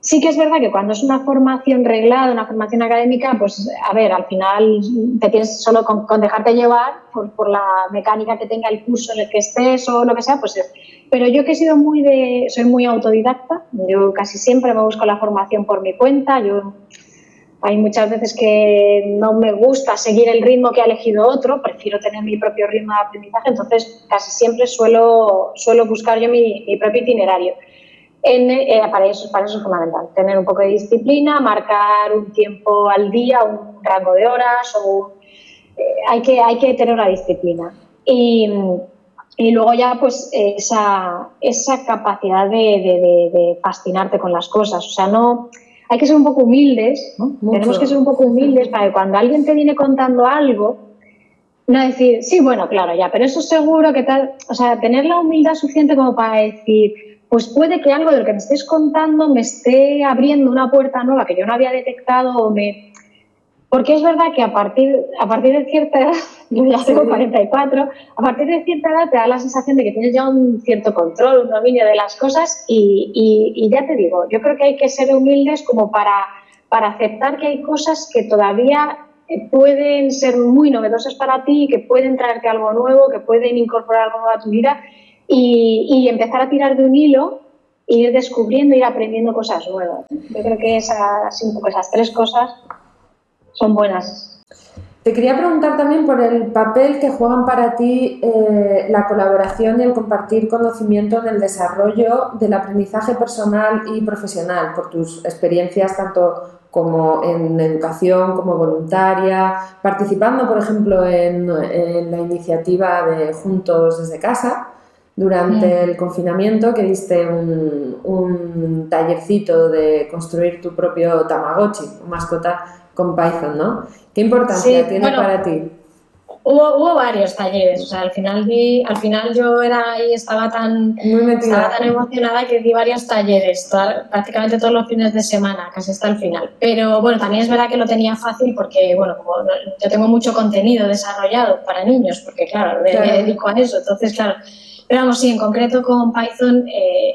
S2: Sí que es verdad que cuando es una formación reglada, una formación académica, pues a ver, al final te tienes solo con, dejarte llevar por, la mecánica que tenga el curso en el que estés o lo que sea, pues pero yo que he sido muy de, soy muy autodidacta, yo casi siempre me busco la formación por mi cuenta, yo hay muchas veces que no me gusta seguir el ritmo que ha elegido otro, prefiero tener mi propio ritmo de aprendizaje, entonces casi siempre suelo, suelo buscar yo mi, propio itinerario. Eh, para, eso, para eso es fundamental, tener un poco de disciplina, marcar un tiempo al día, un rango de horas, o, eh, hay, que, hay que tener una disciplina. Y, y luego ya pues esa, esa capacidad de, de, de fascinarte con las cosas, o sea, no hay que ser un poco humildes, ¿no? Tenemos que ser un poco humildes para que cuando alguien te viene contando algo, no decir, sí, bueno, claro, ya, pero eso seguro que tal, o sea, tener la humildad suficiente como para decir, pues puede que algo de lo que me estés contando me esté abriendo una puerta nueva que yo no había detectado o me, porque es verdad que a partir, a partir de cierta edad, yo ya tengo 44, a partir de cierta edad te da la sensación de que tienes ya un cierto control, un dominio de las cosas y, y, ya te digo, yo creo que hay que ser humildes como para, para aceptar que hay cosas que todavía eh, pueden ser muy novedosas para ti, que pueden traerte algo nuevo, que pueden incorporar algo nuevo a tu vida y, y empezar a tirar de un hilo e ir descubriendo, ir aprendiendo cosas nuevas. Yo creo que esas, un poco esas tres cosas son buenas.
S1: Te quería preguntar también por el papel que juegan para ti eh, la colaboración y el compartir conocimiento en el desarrollo del aprendizaje personal y profesional, por tus experiencias tanto como en educación, como voluntaria, participando, por ejemplo, en, la iniciativa de Juntos desde casa durante el confinamiento, que diste un, un tallercito de construir tu propio Tamagotchi, mascota con Python, ¿no? ¿Qué importancia tiene para ti?
S2: Hubo, hubo, varios talleres, o sea, al final, al final yo era ahí, estaba tan, estaba tan emocionada que di varios talleres, prácticamente todos los fines de semana, casi hasta el final. Pero bueno, también es verdad que lo tenía fácil porque, bueno, como yo tengo mucho contenido desarrollado para niños, porque claro, me, dedico a eso, entonces, claro. Pero vamos, sí, en concreto con Python eh,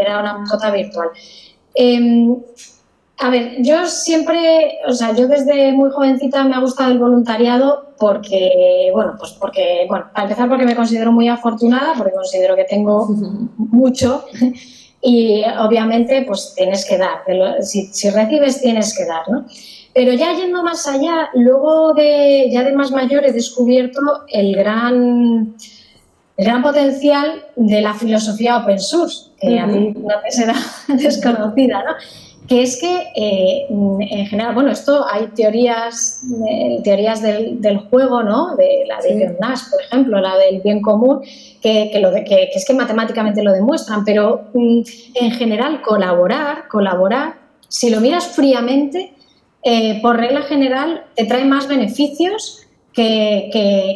S2: era una mascota virtual. Eh, a ver, yo siempre, o sea, yo desde muy jovencita me ha gustado el voluntariado porque, bueno, pues porque, bueno, para empezar porque me considero muy afortunada, porque considero que tengo mucho y obviamente pues tienes que dar, si, si recibes tienes que dar, ¿no? Pero ya yendo más allá, luego de, ya de más mayor he descubierto el gran, el gran potencial de la filosofía open source, que a mí no me será desconocida, ¿no? Que es que eh, en general, bueno, esto hay teorías, eh, teorías del, juego, ¿no? De la de John Nash, por ejemplo, la del bien común, que, lo de, que, es que matemáticamente lo demuestran, pero mm, en general colaborar, colaborar, si lo miras fríamente, eh, por regla general te trae más beneficios que,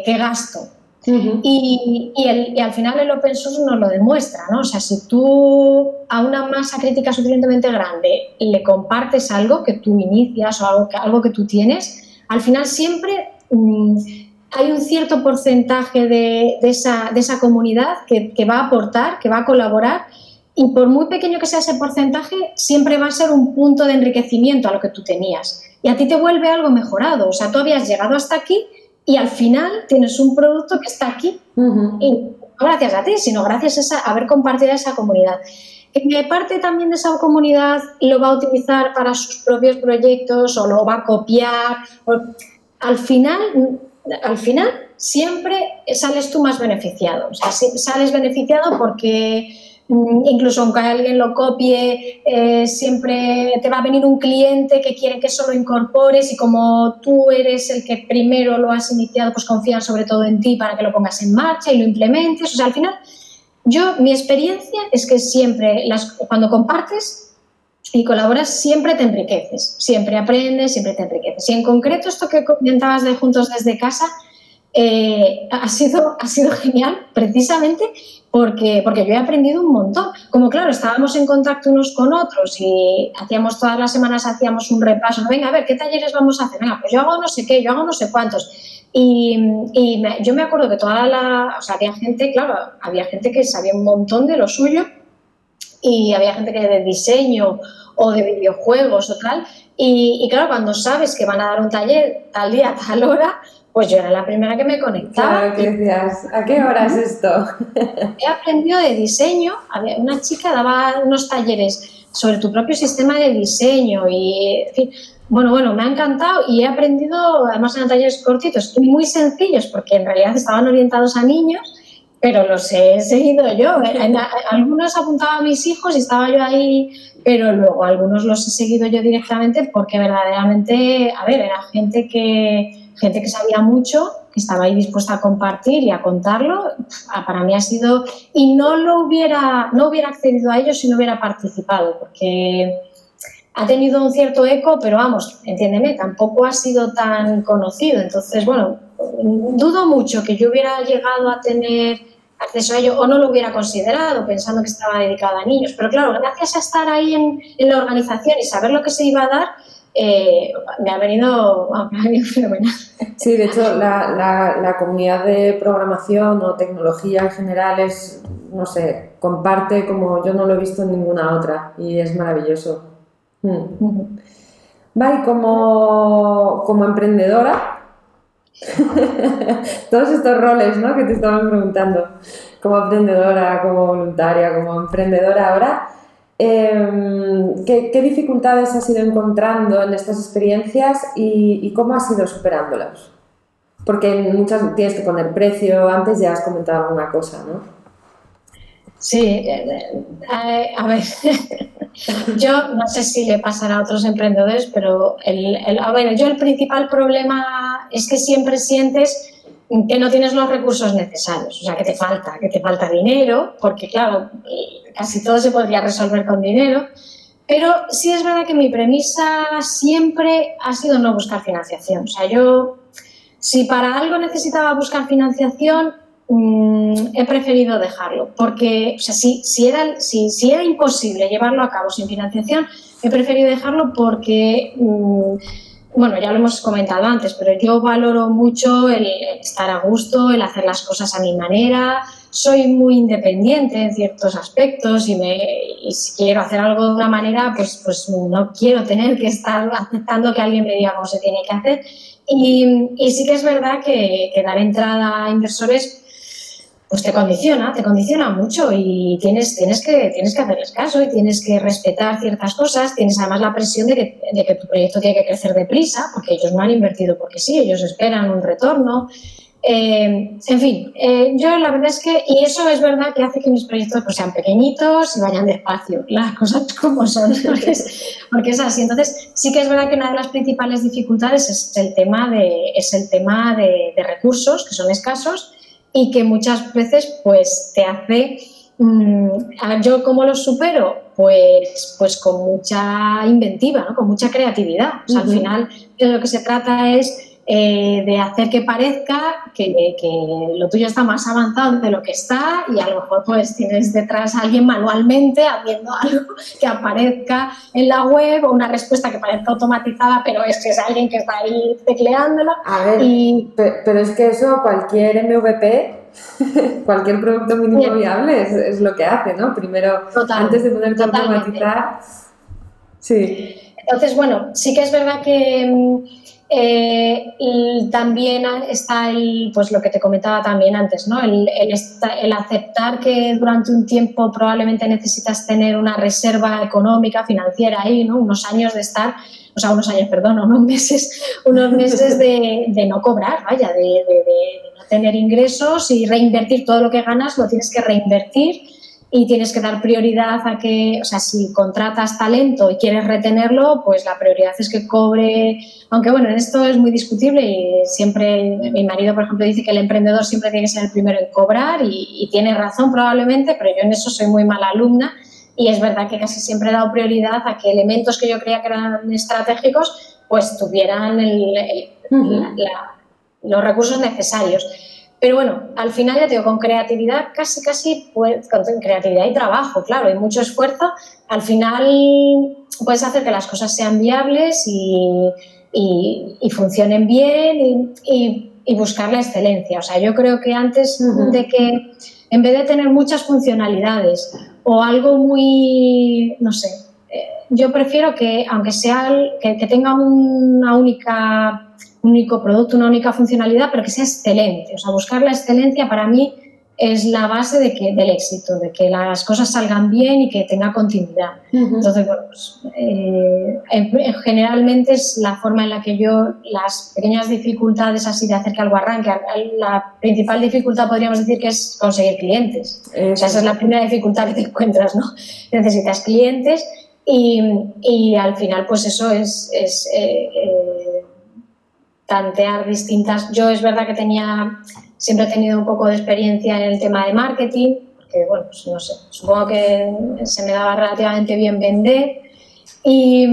S2: que gasto y, y, al final el open source nos lo demuestra, ¿no? O sea, si tú a una masa crítica suficientemente grande le compartes algo que tú inicias o algo que, algo que tú tienes, al final siempre mm, hay un cierto porcentaje de, de, esa, de esa, comunidad que, que, va a aportar, que va a colaborar y por muy pequeño que sea ese porcentaje, siempre va a ser un punto de enriquecimiento a lo que tú tenías. Y a ti te vuelve algo mejorado. O sea, tú habías llegado hasta aquí y al final tienes un producto que está aquí. Y no gracias a ti, sino gracias a, haber compartido esa comunidad. ¿Qué parte también de esa comunidad lo va a utilizar para sus propios proyectos o lo va a copiar. al final, al final siempre sales tú más beneficiado. O sea, sales beneficiado porque incluso aunque alguien lo copie, eh, siempre te va a venir un cliente que quiere que eso lo incorpores y como tú eres el que primero lo has iniciado, pues confían sobre todo en ti para que lo pongas en marcha y lo implementes. O sea, al final, yo, mi experiencia es que siempre, las, cuando compartes y colaboras, siempre te enriqueces, siempre aprendes, siempre te enriqueces. Y en concreto, esto que comentabas de Juntos desde casa, eh, ha, sido, ha sido genial precisamente porque, porque yo he aprendido un montón. Como claro, estábamos en contacto unos con otros y hacíamos todas las semanas hacíamos un repaso. Venga, a ver, ¿qué talleres vamos a hacer? Venga, pues yo hago no sé qué, yo hago no sé cuántos. Y, y yo me acuerdo que toda la, o sea, había gente, claro, había gente que sabía un montón de lo suyo y había gente que de diseño o de videojuegos o tal. Y, y claro, cuando sabes que van a dar un taller tal día, tal hora, pues yo era la primera que me conectaba.
S1: Claro, ¿qué decías? ¿A qué hora es esto?
S2: He aprendido de diseño. Una chica daba unos talleres sobre tu propio sistema de diseño y, en fin, bueno, bueno, me ha encantado y he aprendido, además en talleres cortitos y muy sencillos, porque en realidad estaban orientados a niños, pero los he seguido yo. algunos apuntaba a mis hijos y estaba yo ahí, pero luego algunos los he seguido yo directamente porque verdaderamente, a ver, era gente que gente que sabía mucho, que estaba ahí dispuesta a compartir y a contarlo, para mí ha sido, y no lo hubiera, no hubiera accedido a ello si no hubiera participado, porque ha tenido un cierto eco, pero vamos, entiéndeme, tampoco ha sido tan conocido. Entonces, bueno, dudo mucho que yo hubiera llegado a tener acceso a ello o no lo hubiera considerado pensando que estaba dedicado a niños. Pero claro, gracias a estar ahí en, en la organización y saber lo que se iba a dar, eh, me, ha venido, fenomenal.
S1: Sí, de hecho, la, la, comunidad de programación o tecnología en general es, no sé, comparte como yo no lo he visto en ninguna otra y es maravilloso. Hmm. Vale, como, como emprendedora, todos estos roles ¿no? que te estaban preguntando, como emprendedora, como voluntaria, como emprendedora ahora, Em, ¿qué, dificultades has ido encontrando en estas experiencias y, cómo has ido superándolas? porque muchas tienes que poner precio, antes ya has comentado alguna cosa, ¿no?
S2: Sí, eh, eh, a ver, yo no sé si le pasará a otros emprendedores, pero el, a ver, yo el principal problema es que siempre sientes que no tienes los recursos necesarios, o sea, que te falta, que te falta dinero, porque claro, casi todo se podría resolver con dinero, pero sí es verdad que mi premisa siempre ha sido no buscar financiación, o sea, yo, si para algo necesitaba buscar financiación, mm, he preferido dejarlo, porque, o sea, si, si, era, si, si, era imposible llevarlo a cabo sin financiación, he preferido dejarlo porque... Mm, bueno, ya lo hemos comentado antes, pero yo valoro mucho el estar a gusto, el hacer las cosas a mi manera. Soy muy independiente en ciertos aspectos y, me, si quiero hacer algo de una manera, pues, pues no quiero tener que estar aceptando que alguien me diga cómo se tiene que hacer. Y, y sí que es verdad que, que dar entrada a inversores pues te condiciona, te condiciona mucho y tienes, tienes, que, tienes que hacerles caso y tienes que respetar ciertas cosas. Tienes además la presión de que, tu proyecto tiene que crecer deprisa, porque ellos no han invertido porque sí, ellos esperan un retorno. Eh, en fin, eh, yo la verdad es que, y eso es verdad que hace que mis proyectos pues, sean pequeñitos y vayan despacio, las cosas como son, porque es, así. Entonces, sí que es verdad que una de las principales dificultades es el tema de, es el tema de recursos, que son escasos, y que muchas veces pues te hace... Mm, ¿Yo cómo lo supero? Pues, pues con mucha inventiva, ¿no? con mucha creatividad. Al final de lo que se trata es eh, de hacer que parezca que, lo tuyo está más avanzado de lo que está y a lo mejor pues tienes detrás a alguien manualmente haciendo algo que aparezca en la web o una respuesta que parezca automatizada, pero es que es alguien que está ahí tecleándola.
S1: A ver, pero es que eso cualquier MVP cualquier producto mínimo viable es, lo que hace, ¿no? Primero, antes de poder automatizar. Sí.
S2: Entonces, bueno, sí que es verdad que mm, eh, también está el, pues lo que te comentaba también antes, ¿no? El, el, aceptar que durante un tiempo probablemente necesitas tener una reserva económica, financiera ahí, ¿no? Unos años de estar, o sea, unos años, perdón, unos meses, unos meses de, de no cobrar, vaya, de, de, de no tener ingresos y reinvertir todo lo que ganas, lo tienes que reinvertir y tienes que dar prioridad a que, o sea, si contratas talento y quieres retenerlo, pues la prioridad es que cobre, aunque bueno, en esto es muy discutible y siempre, mi marido, por ejemplo, dice que el emprendedor siempre tiene que ser el primero en cobrar y, tiene razón probablemente, pero yo en eso soy muy mala alumna y es verdad que casi siempre he dado prioridad a que elementos que yo creía que eran estratégicos, pues tuvieran los recursos necesarios. Pero bueno, al final ya te digo, con creatividad, casi, casi, pues, con creatividad y trabajo, claro, y mucho esfuerzo, al final puedes hacer que las cosas sean viables y, y, funcionen bien y, y, buscar la excelencia. O sea, yo creo que antes de que, en vez de tener muchas funcionalidades o algo muy, no sé, eh, yo prefiero que, aunque sea, que, que tenga una única un único producto, una única funcionalidad, pero que sea excelente. O sea, buscar la excelencia para mí es la base de que, del éxito, de que las cosas salgan bien y que tenga continuidad. Entonces, bueno, pues, eh, generalmente es la forma en la que yo las pequeñas dificultades así de hacer que algo arranque, la principal dificultad podríamos decir que es conseguir clientes. O sea, esa es la primera dificultad que te encuentras, ¿no? Necesitas clientes y, y al final, pues eso es... es eh, eh, tantear distintas. Yo es verdad que tenía, siempre he tenido un poco de experiencia en el tema de marketing, porque bueno, pues no sé, supongo que se me daba relativamente bien vender. Y,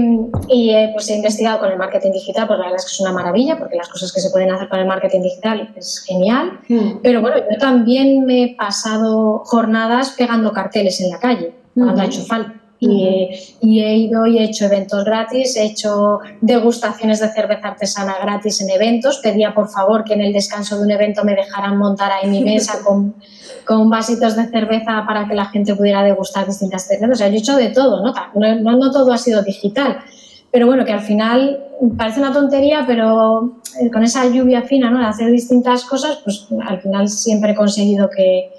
S2: y pues he investigado con el marketing digital, pues la verdad es que es una maravilla, porque las cosas que se pueden hacer con el marketing digital es genial. Hmm. Pero bueno, yo también me he pasado jornadas pegando carteles en la calle, cuando ha hecho falta. Y, he ido y he hecho eventos gratis, he hecho degustaciones de cerveza artesana gratis en eventos. Pedía por favor que en el descanso de un evento me dejaran montar ahí mi mesa con, con vasitos de cerveza para que la gente pudiera degustar distintas cervezas. O sea, yo he hecho de todo, ¿no? No, no, todo ha sido digital. Pero bueno, que al final parece una tontería, pero eh, con esa lluvia fina, ¿no? De hacer distintas cosas, pues al final siempre he conseguido que,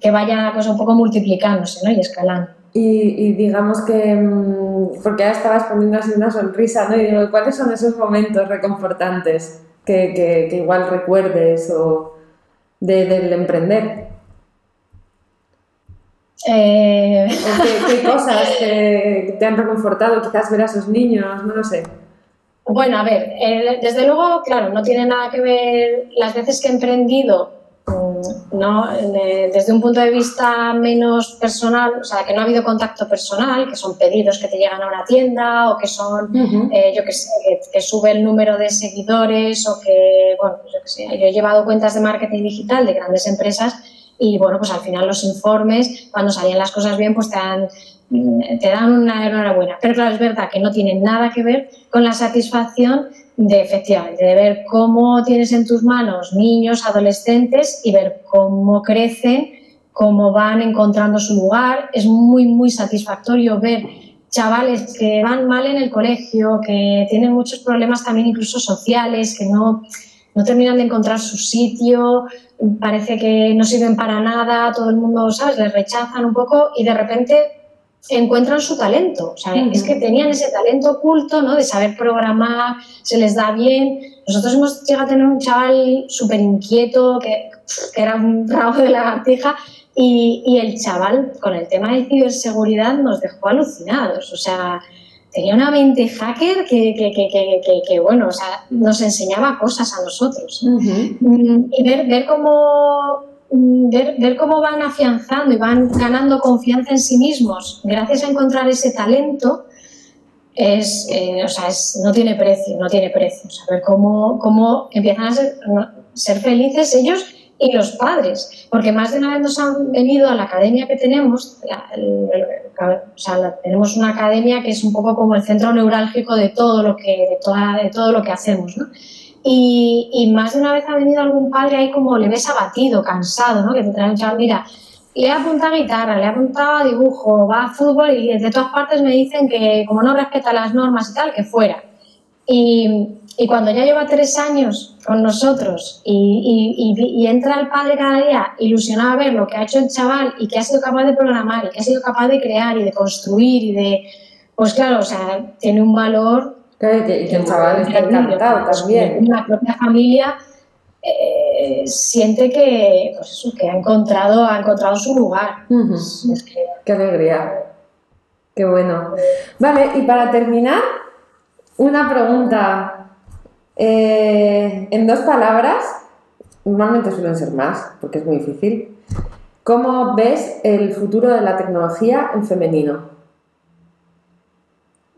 S2: que vaya la cosa un poco multiplicándose, ¿no? Y escalando.
S1: Y, digamos que, mm, porque ya estabas poniendo así una sonrisa, ¿no? Y digo, ¿cuáles son esos momentos reconfortantes que, igual recuerdes o del emprender?
S2: Eh...
S1: ¿Qué, cosas te, han reconfortado? Quizás ver a esos niños, no lo sé.
S2: Bueno, a ver, eh, desde luego, claro, no tiene nada que ver las veces que he emprendido ¿no? desde un punto de vista menos personal, o sea, que no ha habido contacto personal, que son pedidos que te llegan a una tienda o que son, eh, yo que sé, que, sube el número de seguidores o que, bueno, pues yo que sé, yo he llevado cuentas de marketing digital de grandes empresas y, bueno, pues al final los informes, cuando salían las cosas bien, pues te dan, te dan una enhorabuena. Pero claro, es verdad que no tiene nada que ver con la satisfacción de efectivamente, de ver cómo tienes en tus manos niños, adolescentes y ver cómo crecen, cómo van encontrando su lugar. Es muy, muy satisfactorio ver chavales que van mal en el colegio, que tienen muchos problemas también incluso sociales, que no, no terminan de encontrar su sitio, parece que no sirven para nada, todo el mundo, ¿sabes?, les rechazan un poco y de repente encuentran su talento. O sea, es que tenían ese talento oculto, ¿no? De saber programar, se les da bien. Nosotros hemos llegado a tener un chaval súper inquieto, que, era un rabo de lagartija, y, y, el chaval, con el tema de ciberseguridad, nos dejó alucinados. O sea, tenía una mente hacker que, que, que, que bueno, o sea, nos enseñaba cosas a nosotros. Mm, y ver, ver cómo Mm, ver, cómo van afianzando y van ganando confianza en sí mismos gracias a encontrar ese talento es, eh, o sea, es, no tiene precio, no tiene precio. Saber cómo, cómo empiezan a ser, felices ellos y los padres, porque más de una vez nos han venido a la academia que tenemos, o sea, tenemos una academia que es un poco como el centro neurálgico de todo lo que, de toda, de todo lo que hacemos. Y, más de una vez ha venido algún padre ahí como le ves abatido, cansado, ¿no? Que te trae un chaval, mira, le ha apuntado a guitarra, le ha apuntado a dibujo, va a fútbol y de todas partes me dicen que como no respeta las normas y tal, que fuera. Y, y cuando ya lleva tres años con nosotros y, y, entra el padre cada día ilusionado a ver lo que ha hecho el chaval y que ha sido capaz de programar y que ha sido capaz de crear y de construir y de, pues claro, o sea, tiene un valor
S1: Claro, y que, el chaval está encantado también.
S2: La propia familia eh, siente que, pues eso, que ha encontrado, ha encontrado su lugar.
S1: Qué alegría. Qué bueno. Vale, y para terminar, una pregunta. Eh, en dos palabras, normalmente suelen ser más, porque es muy difícil. ¿Cómo ves el futuro de la tecnología en femenino?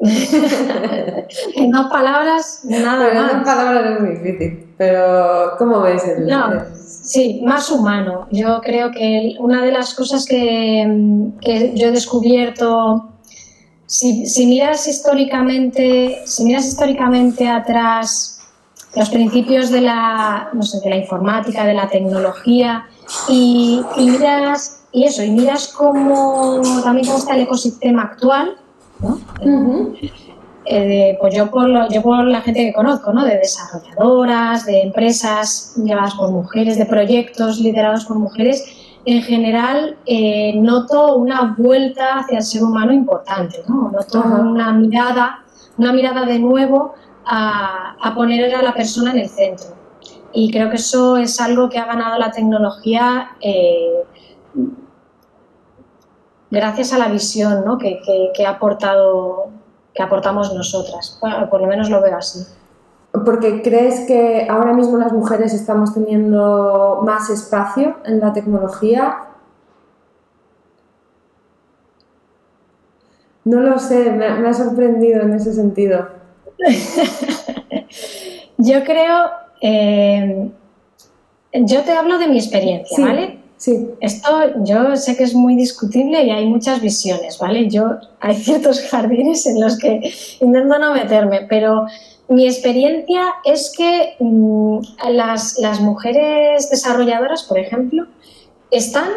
S2: En dos palabras, nada más.
S1: En dos palabras es muy difícil, pero ¿cómo ves el...?
S2: No, sí, más humano. Yo creo que una de las cosas que, que yo he descubierto, si, si, miras históricamente, si miras históricamente atrás los principios de la, no sé, de la informática, de la tecnología, y, y miras, y eso, y miras cómo también cómo está el ecosistema actual, eh, pues yo por, la gente que conozco, ¿no? de desarrolladoras, de empresas llevadas por mujeres, de proyectos liderados por mujeres, en general eh, noto una vuelta hacia el ser humano importante, ¿no? noto una mirada, una mirada de nuevo a, poner a la persona en el centro. Y creo que eso es algo que ha ganado la tecnología eh, gracias a la visión ¿no? que, que, ha aportado, que aportamos nosotras. por lo menos lo veo así.
S1: Porque crees que ahora mismo las mujeres estamos teniendo más espacio en la tecnología. No lo sé, me, ha sorprendido en ese sentido.
S2: yo creo, eh, yo te hablo de mi experiencia, ¿vale?
S1: Sí.
S2: Esto yo sé que es muy discutible y hay muchas visiones, ¿vale? Yo hay ciertos jardines en los que intento no meterme, pero mi experiencia es que mm, las, las, mujeres desarrolladoras, por ejemplo, están,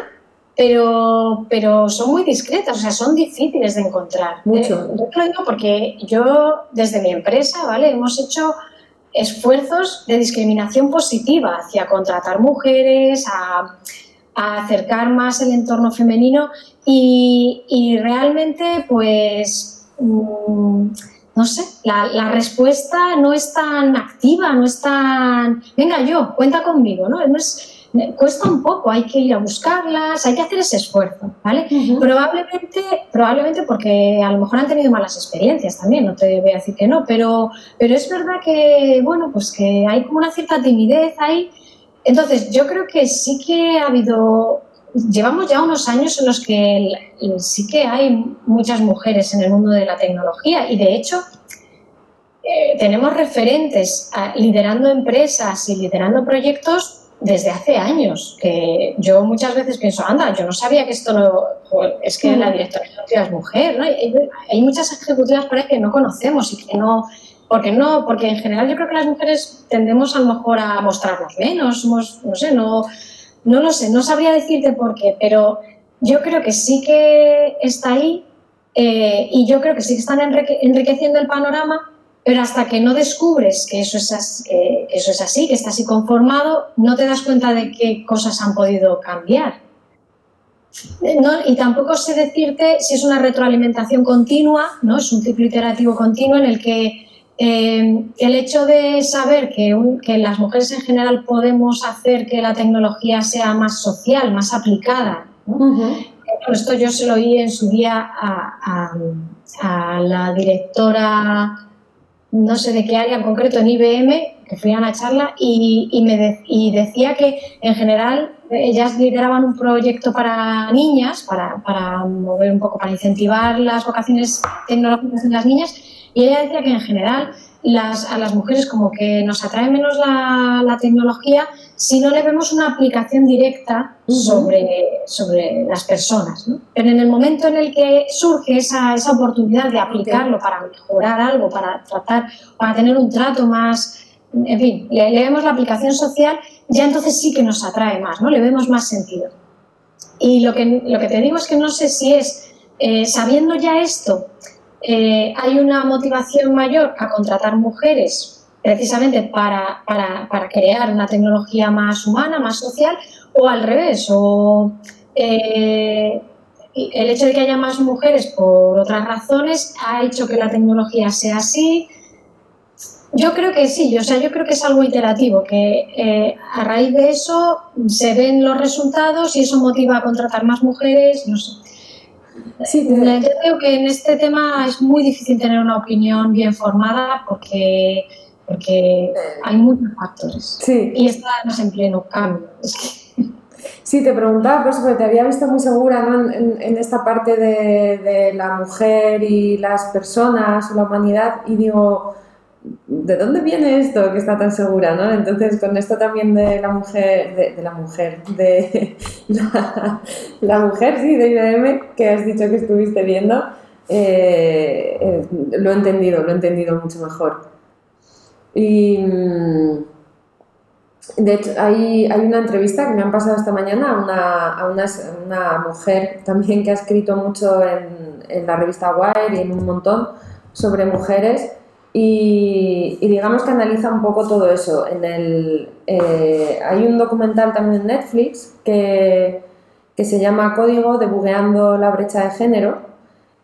S2: pero, pero son muy discretas, o sea, son difíciles de encontrar.
S1: Mucho.
S2: Eh, yo lo digo porque yo, desde mi empresa, ¿vale? Hemos hecho esfuerzos de discriminación positiva hacia contratar mujeres, a a acercar más el entorno femenino y, realmente pues mm, no sé, la, respuesta no es tan activa, no es tan, venga yo, cuenta conmigo, ¿no? es, cuesta un poco, hay que ir a buscarlas, hay que hacer ese esfuerzo, ¿vale? Probablemente, probablemente porque a lo mejor han tenido malas experiencias también, no te voy a decir que no, pero, pero es verdad que, bueno, pues que hay como una cierta timidez ahí. Entonces, yo creo que sí que ha habido llevamos ya unos años en los que sí que hay muchas mujeres en el mundo de la tecnología y de hecho eh, tenemos referentes liderando empresas y liderando proyectos desde hace años, que yo muchas veces pienso, anda, yo no sabía que esto no, es que la directora ejecutiva es mujer, ¿no? hay, muchas ejecutivas por ahí que no conocemos y que no, porque no, porque en general yo creo que las mujeres tendemos a lo mejor a mostrarnos menos, somos, no sé, no, no lo sé, no sabría decirte por qué, pero yo creo que sí que está ahí eh, y yo creo que sí que están enriqueciendo el panorama, pero hasta que no descubres que eso, es así, que eso es así, que está así conformado, no te das cuenta de qué cosas han podido cambiar. y tampoco sé decirte si es una retroalimentación continua, ¿no? es un ciclo iterativo continuo en el que eh, el hecho de saber que, las mujeres en general podemos hacer que la tecnología sea más social, más aplicada. Esto yo se lo oí en su día a, la directora, no sé de qué área en concreto, en IBM, que fui a una charla y, me y decía que en general ellas lideraban un proyecto para niñas, para, para mover un poco, para incentivar las vocaciones tecnológicas en las niñas y ella decía que en general las, a las mujeres como que nos atrae menos la, la, tecnología si no le vemos una aplicación directa sobre, sobre las personas. ¿no? Pero en el momento en el que surge esa, esa oportunidad de aplicarlo para mejorar algo, para tratar, para tener un trato más, en fin, le, vemos la aplicación social, ya entonces sí que nos atrae más, ¿no? le vemos más sentido. Y lo que, lo que te digo es que no sé si es, eh, sabiendo ya esto, eh, hay una motivación mayor a contratar mujeres precisamente para, crear una tecnología más humana, más social, o al revés, o eh, el hecho de que haya más mujeres por otras razones ha hecho que la tecnología sea así. Yo creo que sí, o sea, yo creo que es algo iterativo, que eh, a raíz de eso se ven los resultados y eso motiva a contratar más mujeres, no sé. Sí, yo creo que en este tema es muy difícil tener una opinión bien formada porque, porque hay muchos factores. Sí. Y estamos en pleno cambio.
S1: Sí, te preguntaba, pues, porque te había visto muy segura en, esta parte de, de, la mujer y las personas, la humanidad, y digo, ¿de dónde viene esto que está tan segura? ¿no? Entonces, con esto también de la mujer, de, la mujer, de la, mujer, sí, de IBM, que has dicho que estuviste viendo, eh, eh, lo he entendido, lo he entendido mucho mejor. Y mm, de hecho, hay, hay una entrevista que me han pasado esta mañana a una, a una, una mujer también que ha escrito mucho en, en la revista Wire y en un montón sobre mujeres y, digamos que analiza un poco todo eso. En el, eh, hay un documental también en Netflix que, que se llama Código debugueando la brecha de género,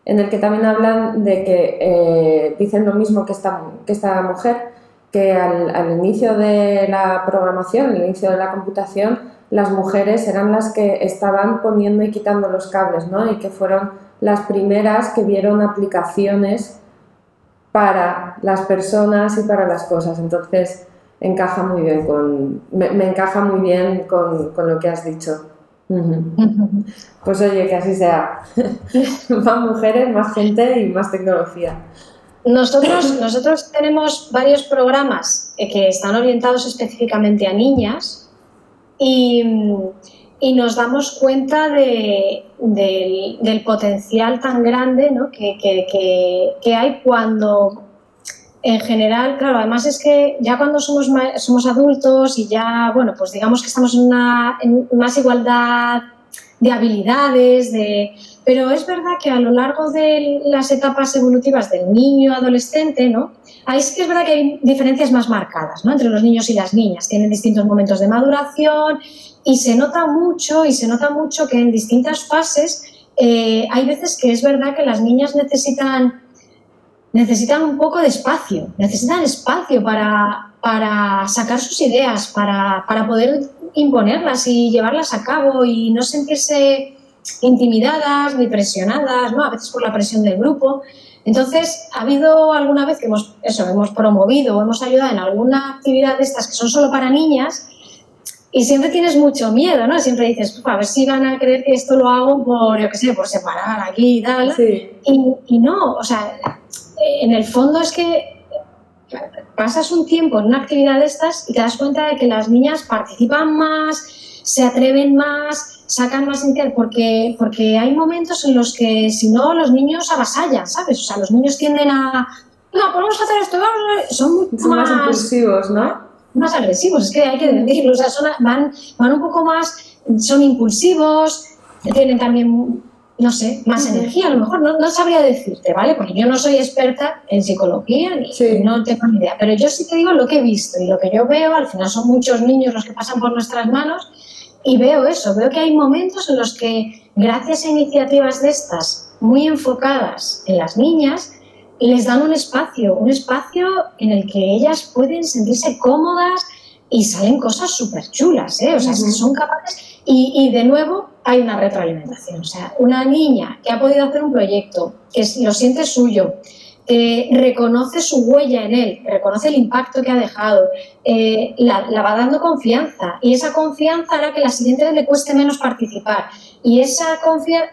S1: en el que también hablan de que eh, dicen lo mismo que esta, que esta mujer, que al, al, inicio de la programación, al inicio de la computación, las mujeres eran las que estaban poniendo y quitando los cables, ¿no? Y que fueron las primeras que vieron aplicaciones para las personas y para las cosas. Entonces, encaja muy bien con, me, encaja muy bien con, con, lo que has dicho. Pues oye, que así sea. más mujeres, más gente y más tecnología.
S2: Nosotros, nosotros tenemos varios programas que están orientados específicamente a niñas y, y nos damos cuenta de, del, potencial tan grande ¿no? que, que, que, hay cuando, en general, claro, además es que ya cuando somos, somos adultos y ya, bueno, pues digamos que estamos en una en más igualdad de habilidades, de... pero es verdad que a lo largo de las etapas evolutivas del niño adolescente, ¿no? Ahí sí que es verdad que hay diferencias más marcadas ¿no? entre los niños y las niñas. Tienen distintos momentos de maduración y se nota mucho, y se nota mucho que en distintas fases eh, hay veces que es verdad que las niñas necesitan necesitan un poco de espacio, necesitan espacio para, para sacar sus ideas, para, para poder imponerlas y llevarlas a cabo y no sentirse intimidadas ni presionadas, ¿no? A veces por la presión del grupo. Entonces, ha habido alguna vez que hemos, eso, hemos promovido o hemos ayudado en alguna actividad de estas que son solo para niñas y siempre tienes mucho miedo, ¿no? Siempre dices, a ver si van a creer que esto lo hago por, yo qué sé, por separar aquí y tal. Y, y no, o sea, en el fondo es que pasas un tiempo en una actividad de estas y te das cuenta de que las niñas participan más, se atreven más, sacan más interés, porque, porque hay momentos en los que si no los niños avasallan, ¿sabes? O sea, los niños tienden a, no, podemos hacer esto, son,
S1: son más, impulsivos, ¿no?
S2: Más agresivos, es que hay que decirlo, o sea, van, van un poco más, son impulsivos, tienen también no sé, más energía, a lo mejor no, no, sabría decirte, ¿vale? Porque yo no soy experta en psicología ni no tengo ni idea, pero yo sí te digo lo que he visto y lo que yo veo, al final son muchos niños los que pasan por nuestras manos y veo eso, veo que hay momentos en los que gracias a iniciativas de estas muy enfocadas en las niñas, les dan un espacio, un espacio en el que ellas pueden sentirse cómodas y salen cosas súper chulas, ¿eh? O sea, es que son capaces y, de nuevo hay una retroalimentación. O sea, una niña que ha podido hacer un proyecto, que lo siente suyo, que reconoce su huella en él, reconoce el impacto que ha dejado, eh, la, va dando confianza y esa confianza hará que la siguiente vez le cueste menos participar. Y esa confianza,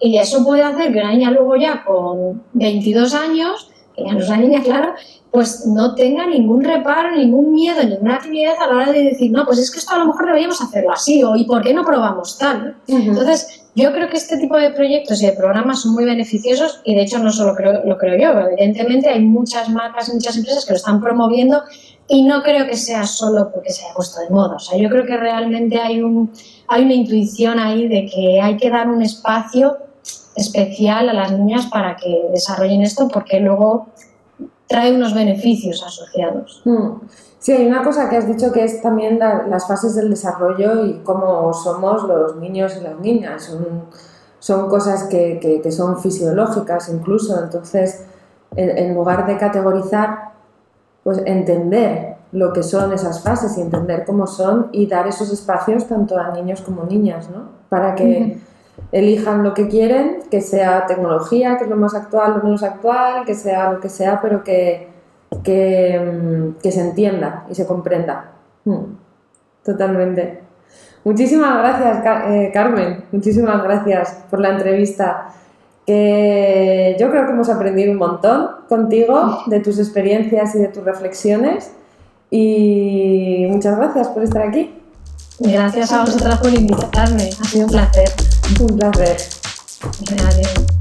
S2: y eso puede hacer que una niña luego ya con 22 años, que ya no es una niña, claro, pues no tenga ningún reparo, ningún miedo, ninguna actividad a la hora de decir, no, pues es que esto a lo mejor deberíamos hacerlo así, o ¿y por qué no probamos tal? Entonces, yo creo que este tipo de proyectos y de programas son muy beneficiosos y de hecho no solo creo, lo creo yo, evidentemente hay muchas marcas, muchas empresas que lo están promoviendo y no creo que sea solo porque se haya puesto de moda. O sea, yo creo que realmente hay, un, hay una intuición ahí de que hay que dar un espacio especial a las niñas para que desarrollen esto porque luego trae unos beneficios asociados.
S1: Hmm. Sí, hay una cosa que has dicho que es también las fases del desarrollo y cómo somos los niños y las niñas. Son, son cosas que, que, son fisiológicas incluso. Entonces, en, lugar de categorizar, pues entender lo que son esas fases y entender cómo son y dar esos espacios tanto a niños como niñas, ¿no? Para que elijan lo que quieren, que sea tecnología, que es lo más actual, lo menos actual, que sea lo que sea, pero que, que, mm, se entienda y se comprenda. Hmm. Totalmente. Muchísimas gracias, eh, Carmen. Muchísimas gracias por la entrevista. yo creo que hemos aprendido un montón contigo de tus experiencias y de tus reflexiones. Y muchas gracias por estar aquí.
S2: Gracias a vosotras por invitarme. Ha sido un placer.
S1: Un placer.
S2: Adiós.